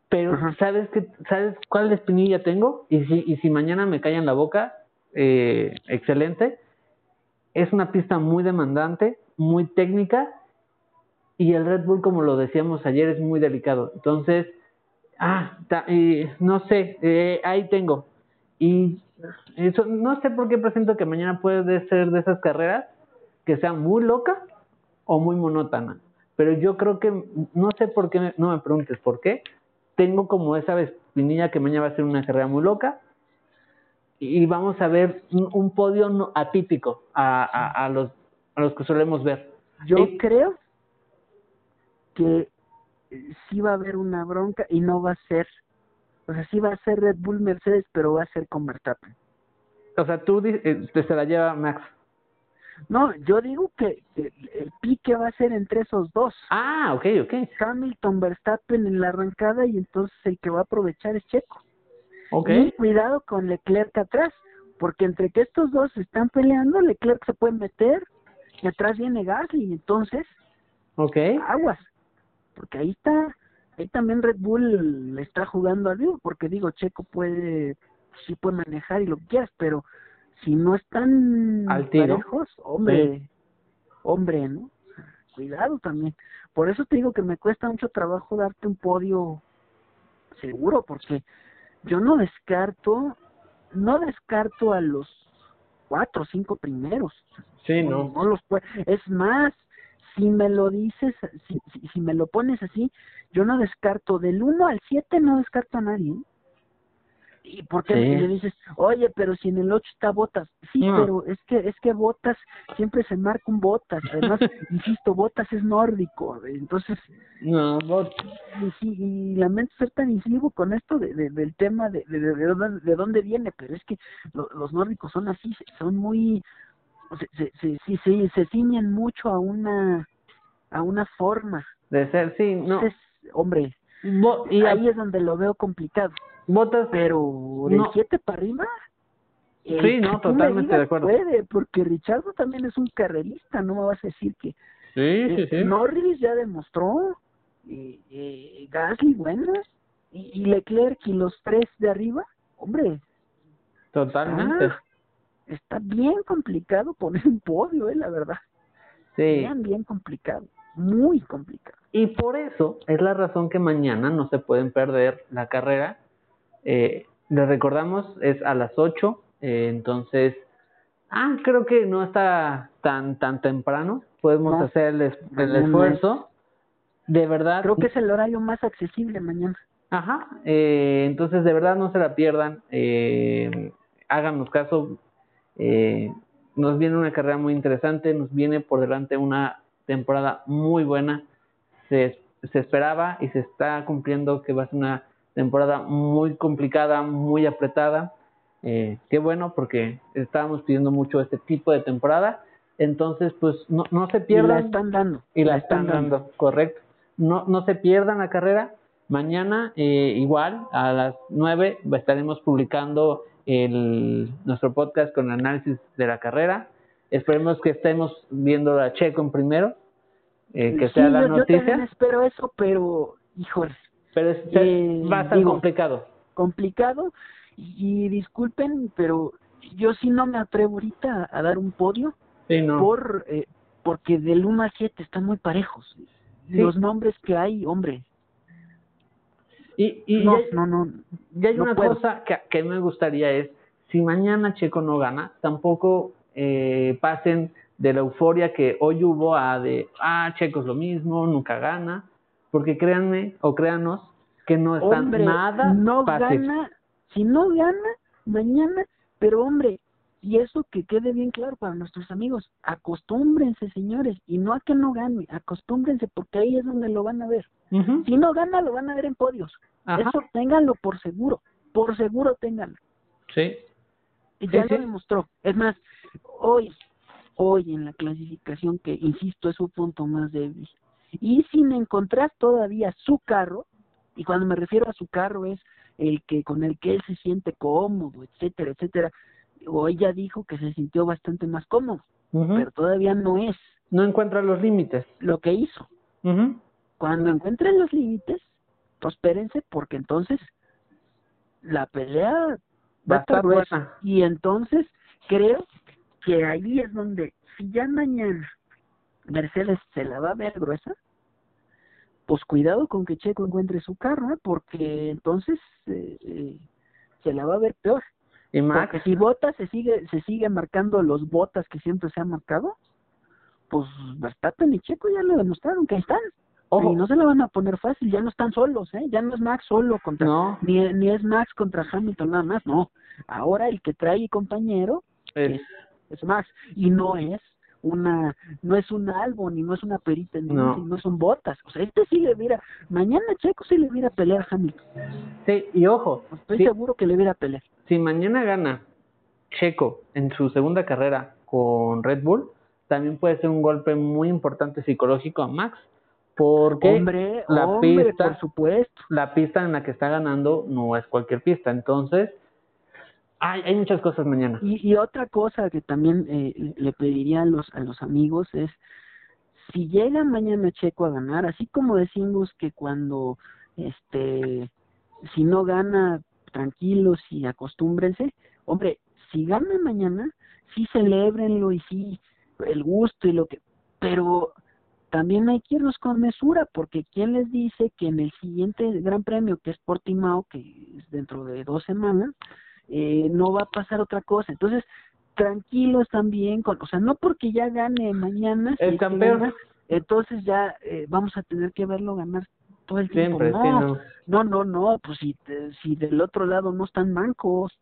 pero ¿sabes que ¿Sabes cuál espinilla tengo? Y si, y si mañana me callan la boca, eh, excelente. Es una pista muy demandante, muy técnica y el Red Bull, como lo decíamos ayer, es muy delicado. Entonces, ah, y no sé, eh, ahí tengo. Y no sé por qué presento que mañana puede ser de esas carreras que sea muy loca o muy monótona. Pero yo creo que, no sé por qué, no me preguntes por qué, tengo como esa espinilla que mañana va a ser una carrera muy loca y vamos a ver un, podio atípico a, a, los, a los que solemos ver. Yo creo que sí va a haber una bronca y no va a ser, o sea, sí va a ser Red Bull Mercedes, pero va a ser con Verstappen. O sea, tú eh, se la lleva Max. No, yo digo que el pique va a ser entre esos dos. Ah, ok, ok. Hamilton, Verstappen en la arrancada y entonces el que va a aprovechar es Checo. Ok. Y cuidado con Leclerc atrás, porque entre que estos dos están peleando, Leclerc se puede meter y atrás viene Gasly, y entonces, aguas porque ahí está, ahí también Red Bull le está jugando al vivo, porque digo, Checo puede, sí puede manejar y lo que quieras, pero si no están al parejos, hombre, hombre, ¿no? Cuidado también. Por eso te digo que me cuesta mucho trabajo darte un podio seguro, porque yo no descarto, no descarto a los cuatro o cinco primeros. Sí, no. No los puede. Es más, si me lo dices, si, si, me lo pones así, yo no descarto, del 1 al 7 no descarto a nadie. ¿eh? ¿Y por qué le dices, oye, pero si en el 8 está Botas? Sí, pero es que es que Botas siempre se marca un Botas. Además, insisto, Botas es nórdico. Entonces, no, Botas. Y, y, lamento ser tan incisivo con esto de, del tema de, de, de, dónde viene, pero es que los nórdicos son así, son muy se, se, se, se, se ciñen mucho a una a una forma de ser, sí, no. hombre, y ahí es donde lo veo complicado. Botas, pero del 7 para arriba. sí, no, totalmente de acuerdo. Puede, porque Richardo también es un carrerista, no me vas a decir que. Sí, sí, sí. Norris ya demostró, y, y Gasly, bueno, y, y, Leclerc y los tres de arriba, hombre. Totalmente está bien complicado poner un podio, eh, la verdad. Sí. Bien, bien complicado, muy complicado. Y por eso es la razón que mañana no se pueden perder la carrera. Eh, les recordamos, es a las 8, eh, entonces, ah, creo que no está tan tan temprano, podemos hacer el, esfuerzo. De verdad. Creo que es el horario más accesible mañana. Ajá, eh, entonces de verdad no se la pierdan, eh, háganos caso, eh, nos viene una carrera muy interesante, nos viene por delante una temporada muy buena. Se, se esperaba y se está cumpliendo que va a ser una temporada muy complicada, muy apretada. Eh, qué bueno, porque estábamos pidiendo mucho este tipo de temporada. Entonces, pues no, no se pierdan. Y la están dando. Y la, están, dando. correcto. No, no se pierdan la carrera. Mañana, eh, igual, a las 9 estaremos publicando el, nuestro podcast con análisis de la carrera. Esperemos que estemos viendo a Checo en primero, eh, que sea la noticia. Yo espero eso, pero, híjole. Pero es, eh, estar complicado. Complicado, y, disculpen, pero yo sí no me atrevo ahorita a dar un podio. Por, eh, porque del 1 a 7 están muy parejos. Los nombres que hay, hombre, y, y no, no, no, y hay una cosa que, que me gustaría es, si mañana Checo no gana, tampoco eh, pasen de la euforia que hoy hubo a de, ah, Checo es lo mismo, nunca gana, porque créanme o créanos que no está nada no fácil. gana, si no gana, mañana, pero hombre, y eso que quede bien claro para nuestros amigos, acostúmbrense señores, y no a que no gane, acostúmbrense porque ahí es donde lo van a ver. Si no gana, lo van a ver en podios. Eso ténganlo por seguro, por seguro ténganlo. Sí. Y ya lo demostró. Es más, hoy, hoy en la clasificación, que insisto es su punto más débil, y sin encontrar todavía su carro, y cuando me refiero a su carro es el que con el que él se siente cómodo, etcétera, etcétera, o ella dijo que se sintió bastante más cómodo, pero todavía no es. No encuentra los límites. Lo que hizo. Cuando encuentren los límites, prospérense porque entonces la pelea va a estar gruesa. Y entonces creo que ahí es donde, si ya mañana Mercedes se la va a ver gruesa, pues cuidado con que Checo encuentre su carro, ¿eh? porque entonces eh, eh, se la va a ver peor. Y Max, Porque si Botas se sigue, se sigue marcando los botas que siempre se han marcado, pues Verstappen y Checo ya lo demostraron que ahí están. ojo, Y no se la van a poner fácil, ya no están solos, ¿eh? Ya no es Max solo contra, no, ni, ni es Max contra Hamilton nada más, no. Ahora el que trae compañero es, es Max y no es una no es un Albon y no es una perita en No. no son botas. O sea este sí le viera mañana Checo sí le viera pelear a Hamilton. Sí, y ojo, estoy Sí. seguro que le viera pelear si mañana gana Checo en su segunda carrera con Red Bull, también puede ser un golpe muy importante psicológico a Max, porque hombre la hombre pista- por supuesto. la pista en la que está ganando no es cualquier pista, entonces hay, muchas cosas mañana. y, otra cosa que también eh, le- pediría a los a los amigos es si llega mañana Checo a ganar así como decimos que cuando este si no gana tranquilos y acostúmbrense hombre si gana mañana sí celébrenlo y sí el gusto y lo que pero también hay que irnos con mesura porque quién les dice que en el siguiente gran premio que es Portimao que es dentro de dos semanas eh, no va a pasar otra cosa entonces tranquilos también con o sea no porque ya gane mañana El campeón. gana, entonces ya eh, vamos a tener que verlo ganar todo el tiempo no, sí, no. no, no, no, pues si, te- si del otro lado no están mancos,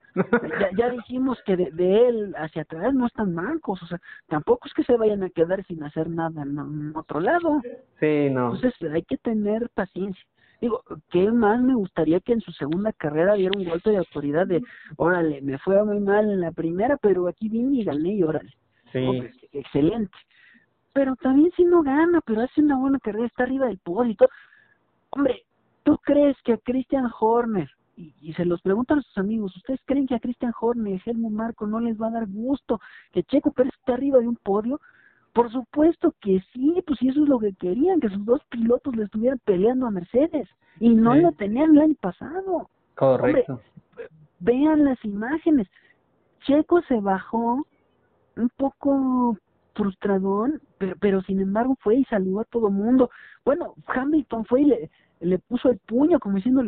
ya, ya dijimos que de, de él hacia atrás no están mancos, o sea, tampoco es que se vayan a quedar sin hacer nada en, en otro lado, Sí, no. entonces hay que tener paciencia. Digo, ¿qué más me gustaría que en su segunda carrera diera un golpe de autoridad de, órale, me fue muy mal en la primera, pero aquí vine y gané y órale, Sí. excelente. Pero también si no gana, pero hace una buena carrera, está arriba del podio y todo. Hombre, ¿tú crees que a Christian Horner, y, y se los preguntan a sus amigos, ¿ustedes creen que a Christian Horner y Helmut Marco no les va a dar gusto que Checo Pérez esté arriba de un podio? Por supuesto que sí, pues si eso es lo que querían, que sus dos pilotos le estuvieran peleando a Mercedes, y no Sí. lo tenían el año pasado Correcto. vean las imágenes. Checo se bajó un poco frustradón, pero, pero sin embargo fue y saludó a todo mundo. Bueno, Hamilton fue y le, le puso el puño como diciendo,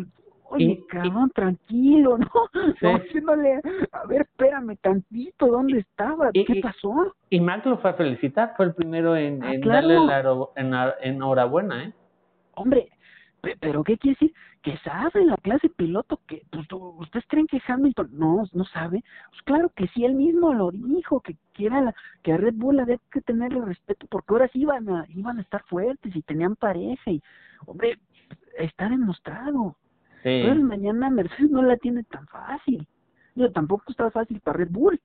oye, Y- cabrón, tranquilo, ¿no? Sí. Diciéndole, a ver, espérame tantito, ¿dónde estaba? Y- ¿Qué y- pasó? Y Max lo fue a felicitar, fue el primero en, Ah, en claro. darle la en la- enhorabuena, ¿eh? Hombre, pe- pero ¿qué quiere decir? Que sabe la clase piloto que, pues, ¿ustedes creen que Hamilton no, no sabe? Pues claro que sí, él mismo lo dijo, que, que era la, que a Red Bull había que tenerle respeto, porque ahora sí iban a, iban a estar fuertes y tenían pareja y, hombre, está demostrado. Sí. Entonces mañana Mercedes no la tiene tan fácil. Yo tampoco está fácil para Red Bull.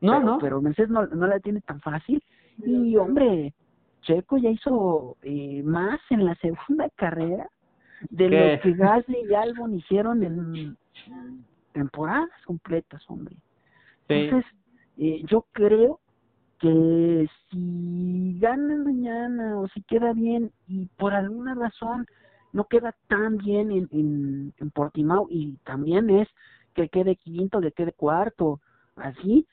No, pero, no. Pero Mercedes no, no la tiene tan fácil. Y hombre, Checo ya hizo eh, más en la segunda carrera de ¿Qué? lo que Gasly y Albon hicieron en temporadas completas, hombre. Sí. Entonces, eh, yo creo que si gana mañana o si queda bien y por alguna razón no queda tan bien en, en, en Portimao y también es que quede quinto, que quede cuarto, así,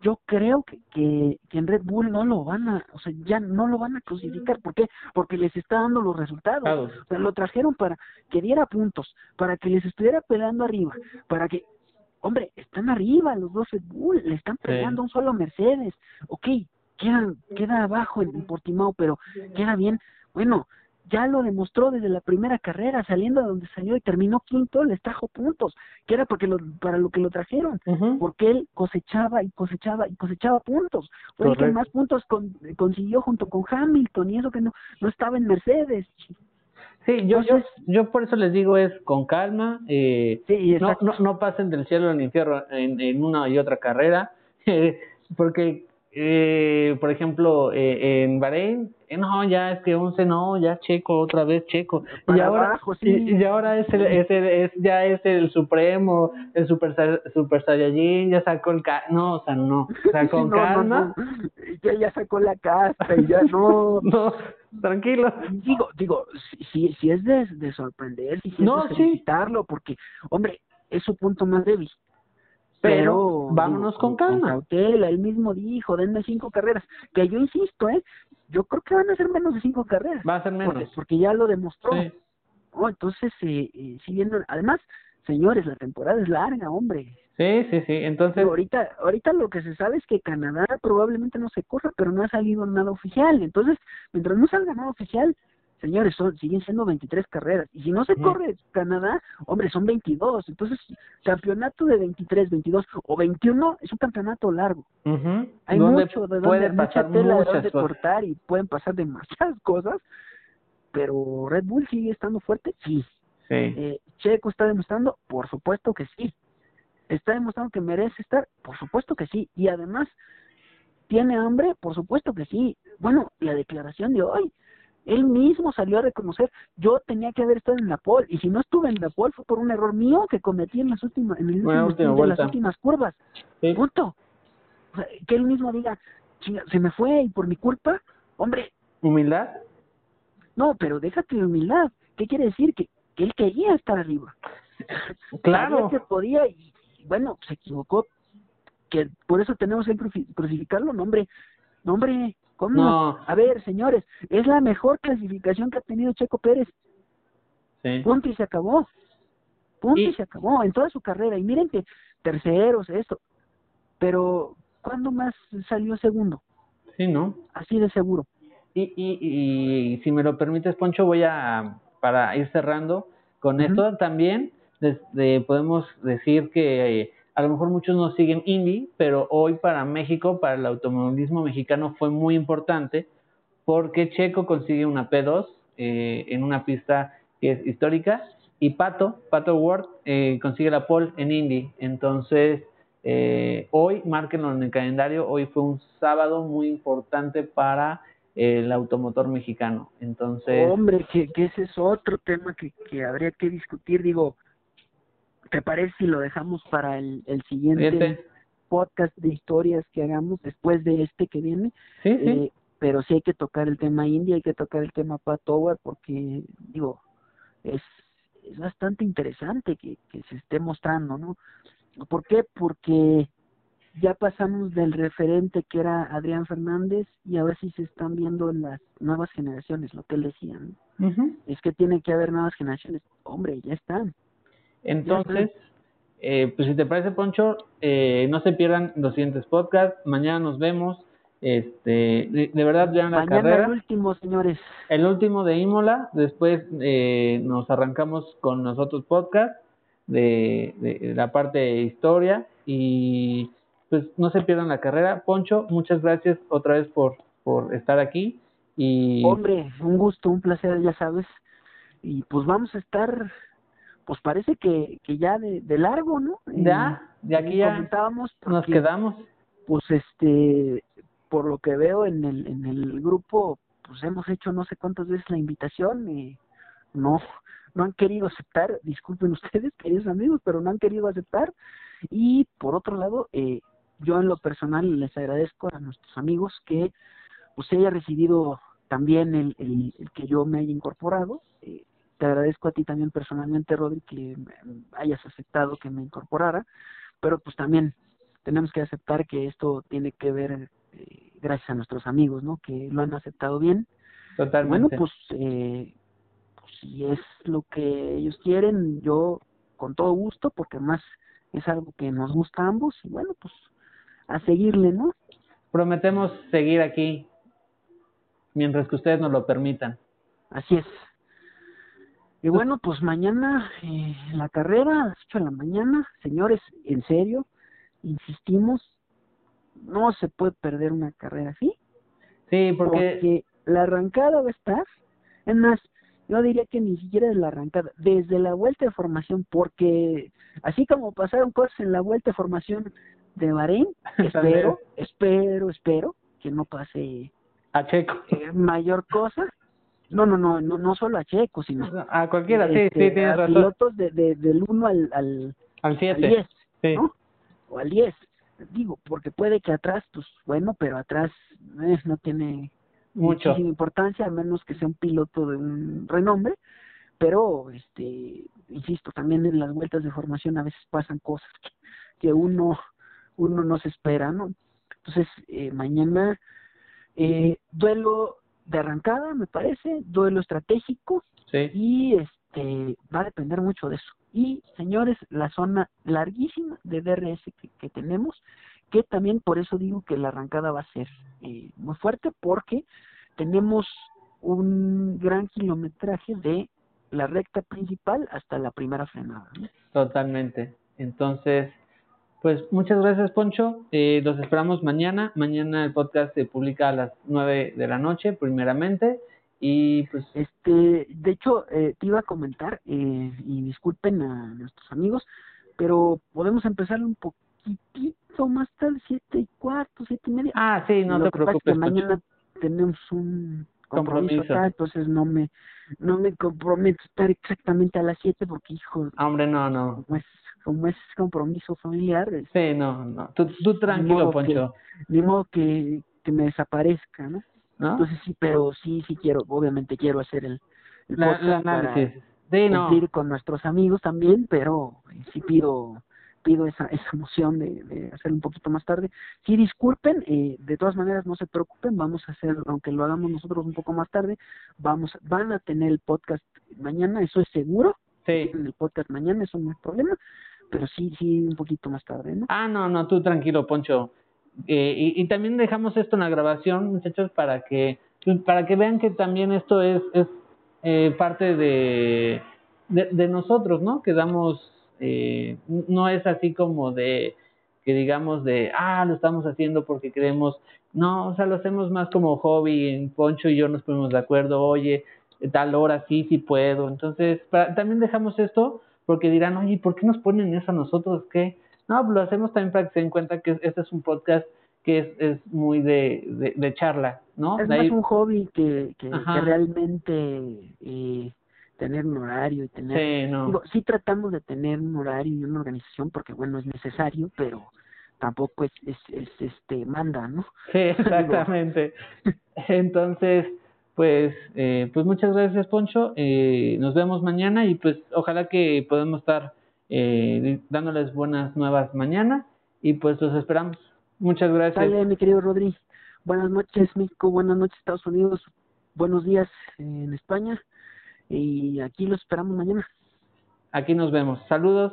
yo creo que, que, que en Red Bull no lo van a, o sea, ya no lo van a crucificar. ¿Por qué? Porque les está dando los resultados. Claro. O sea, lo trajeron para que diera puntos, para que les estuviera peleando arriba, para que, hombre, están arriba los dos Red Bull, le están pegando a un solo Mercedes. Ok, queda, queda abajo en Portimao, pero queda bien. Bueno, ya lo demostró desde la primera carrera, saliendo de donde salió y terminó quinto, les trajo puntos, que era porque lo, para lo que lo trajeron porque él cosechaba y cosechaba y cosechaba puntos. Fue el que más puntos con- consiguió junto con Hamilton y eso que no, no estaba en Mercedes. Sí, yo, yo, Entonces- yo por eso les digo es con calma, eh, Sí, no, no, no pasen del cielo al infierno en, en una y otra carrera, porque, eh, por ejemplo, eh, en Bahrein, eh, no, ya es que 11 no, ya Checo, otra vez Checo, y ahora, abajo, sí. y, y ahora es, el, es, el- es ya es el supremo, el super, super Saiyajin, ya sacó el, ca no, o sea, no, o sea, con No, calma, no. Ya, ya sacó la casta y ya no. no, tranquilo, digo, digo, si, si, es de, de sorprender, si, es de sí. felicitarlo, porque, hombre, es su punto más débil. Pero Pero, vámonos con calma. cautela, él mismo dijo, denme cinco carreras. Que yo insisto, ¿eh? yo creo que van a ser menos de cinco carreras. Va a ser menos. Porque, ya lo demostró. Oh, entonces, eh, eh, siguiendo, además, señores, la temporada es larga, hombre. Sí, sí, sí. Entonces. ahorita, ahorita lo que se sabe es que Canadá probablemente no se corra, pero no ha salido nada oficial. Entonces, mientras no salga nada oficial, señores, son, siguen siendo 23 carreras. Y si no se corre Canadá, hombre, son 22. Entonces, campeonato de 23, 22 o 21 es un campeonato largo. Hay mucho de donde, mucha tela de donde cortar y pueden pasar demasiadas cosas. Pero Red Bull sigue estando fuerte, sí. sí. Eh, Checo está demostrando, por supuesto que sí está demostrando que merece estar, por supuesto que sí, y además tiene hambre, por supuesto que sí. Bueno, la declaración de hoy, él mismo salió a reconocer, yo tenía que haber estado en la pole, y si no estuve en la pole fue por un error mío que cometí en las últimas, en el último de las últimas curvas. Punto. que él mismo diga, se me fue y por mi culpa, hombre. ¿Humildad? No, pero déjate de humildad. ¿Qué quiere decir? Que, que él quería estar arriba. Claro. que podía y, bueno, se equivocó, que por eso tenemos que crucificarlo, no hombre, no hombre, ¿cómo? A ver, señores, es la mejor clasificación que ha tenido Checo Pérez. Sí. Punto y se acabó. Punto y, se acabó en toda su carrera. Y miren que terceros, esto. Pero, ¿cuándo más salió segundo? Sí, ¿no? Así de seguro. Y, y, y, si me lo permites, Poncho, voy a, para ir cerrando con esto también, podemos decir que eh, a lo mejor muchos no siguen Indy, pero hoy para México, para el automovilismo mexicano fue muy importante porque Checo consigue una P2 eh, en una pista que es histórica y Pato, Pato Ward, eh, consigue la pole en Indy. Entonces, hoy, márquenlo en el calendario, hoy fue un sábado muy importante para el automotor mexicano. Entonces... Hombre, que, que ese es otro tema que, que habría que discutir. Digo, ¿Te parece si lo dejamos para el, el siguiente podcast de historias que hagamos después de este que viene? Sí, sí. Eh, pero sí hay que tocar el tema India, hay que tocar el tema Pat Howard porque, digo, es, es bastante interesante que, que se esté mostrando, ¿no? ¿Por qué? Porque ya pasamos del referente que era Adrián Fernández y a ver si se están viendo las nuevas generaciones, lo que él decía. Es que tiene que haber nuevas generaciones. Hombre, ya están. Entonces, eh, pues si te parece, Poncho, eh, no se pierdan los siguientes podcasts. Mañana nos vemos. Este, de, verdad, vean la Mañana carrera. el último, señores. El último de Imola. Después eh, nos arrancamos con nosotros podcast de, de, la parte de historia. Y pues no se pierdan la carrera. Poncho, muchas gracias otra vez por, por estar aquí. Y... Hombre, un gusto, un placer, ya sabes. Y pues vamos a estar pues parece que, que ya de, de largo, ¿no? Ya, de aquí ya nos quedamos. Pues este, por lo que veo en el, en el grupo, pues hemos hecho no sé cuántas veces la invitación y no, no han querido aceptar, disculpen ustedes, queridos amigos, pero no han querido aceptar. Y por otro lado, eh, yo en lo personal les agradezco a nuestros amigos que pues haya recibido también el, el, el que yo me haya incorporado. Eh, te agradezco a ti también personalmente, Rodri, que hayas aceptado que me incorporara, pero pues también tenemos que aceptar que esto tiene que ver eh, gracias a nuestros amigos, ¿no? Que lo han aceptado bien. Totalmente. Bueno, pues, eh, pues si es lo que ellos quieren, yo con todo gusto, porque además es algo que nos gusta a ambos, y bueno, pues a seguirle, ¿no? Prometemos seguir aquí mientras que ustedes nos lo permitan. Así es. Y bueno, pues mañana eh, la carrera a las 8 de la mañana, señores, en serio, insistimos, no se puede perder una carrera así. Sí, porque... la arrancada va a estar, es más, yo diría que ni siquiera es la arrancada, desde la vuelta de formación, porque así como pasaron cosas en la vuelta de formación de Bahrein, espero, espero, espero que no pase a Checo eh, mayor cosa no, no, no, no, no solo a Checo, sino a cualquiera, sí, sí, este, tienes razón. pilotos de, de, del 1 al, al, al 10, sí. ¿no? O al 10. Digo, porque puede que atrás, pues bueno, pero atrás eh, no tiene mucho importancia, a menos que sea un piloto de un renombre. Pero, este, insisto, también en las vueltas de formación a veces pasan cosas que, que uno, uno no se espera, ¿no? Entonces, eh, mañana Eh, duelo de arrancada, me parece, duelo estratégico. Sí. Y este va a depender mucho de eso. Y señores, la zona larguísima de DRS que, tenemos, que también por eso digo que la arrancada va a ser eh, muy fuerte, porque tenemos un gran kilometraje de la recta principal hasta la primera frenada. Totalmente. Entonces, pues muchas gracias, Poncho. Eh, los esperamos mañana. Mañana el podcast se publica a las 9 de la noche, primeramente. Y pues. Este, de hecho, eh, te iba a comentar, eh, y disculpen a nuestros amigos, pero podemos empezar un poquitito más tarde, siete y cuarto, siete y media. Ah, sí, no te preocupes. mañana tenemos un compromiso, acá, entonces no me no me comprometo a estar exactamente a las siete porque, hijo. Ah, hombre, no, no. Como es, como es compromiso familiar. Sí, no, no. Tú, tú tranquilo, Poncho. ni modo que, que me desaparezca, ¿no? Entonces sí, pero sí, sí quiero, obviamente quiero hacer el, el la, análisis. Sí, no. con nuestros amigos también, pero sí pido pido esa, esa moción de, de hacer un poquito más tarde. Sí, disculpen, eh, de todas maneras no se preocupen, vamos a hacer, aunque lo hagamos nosotros un poco más tarde, vamos, van a tener el podcast mañana, eso es seguro. Sí. En el podcast mañana, eso no es problema, pero sí, sí, un poquito más tarde, ¿no? Ah, no, no, tú tranquilo, Poncho. Eh, y, y, también dejamos esto en la grabación, muchachos, para que pues, para que vean que también esto es, es eh, parte de, de, nosotros, ¿no? Que damos, eh, no es así como de que digamos de, ah, lo estamos haciendo porque queremos, no, o sea, lo hacemos más como hobby, Poncho y yo nos ponemos de acuerdo, oye, tal hora sí, sí puedo, entonces, para, también dejamos esto porque dirán, oye, ¿por qué nos ponen eso a nosotros? ¿Qué? No, lo hacemos también para que se den cuenta que este es un podcast que es, es muy de, de, charla, ¿no? Es más un hobby que, que, realmente eh, tener un horario y tener... Sí, no. digo, sí tratamos de tener un horario y una organización porque, bueno, es necesario, pero tampoco es, es, es este manda, ¿no? Sí, exactamente. Entonces, pues, eh, pues muchas gracias, Poncho. Eh, nos vemos mañana y pues ojalá que podamos estar eh, dándoles buenas nuevas mañana y pues los esperamos. Muchas gracias. Dale, mi querido Rodri. Buenas noches, México. Buenas noches, Estados Unidos. Buenos días en España. Y aquí los esperamos mañana. Aquí nos vemos. Saludos.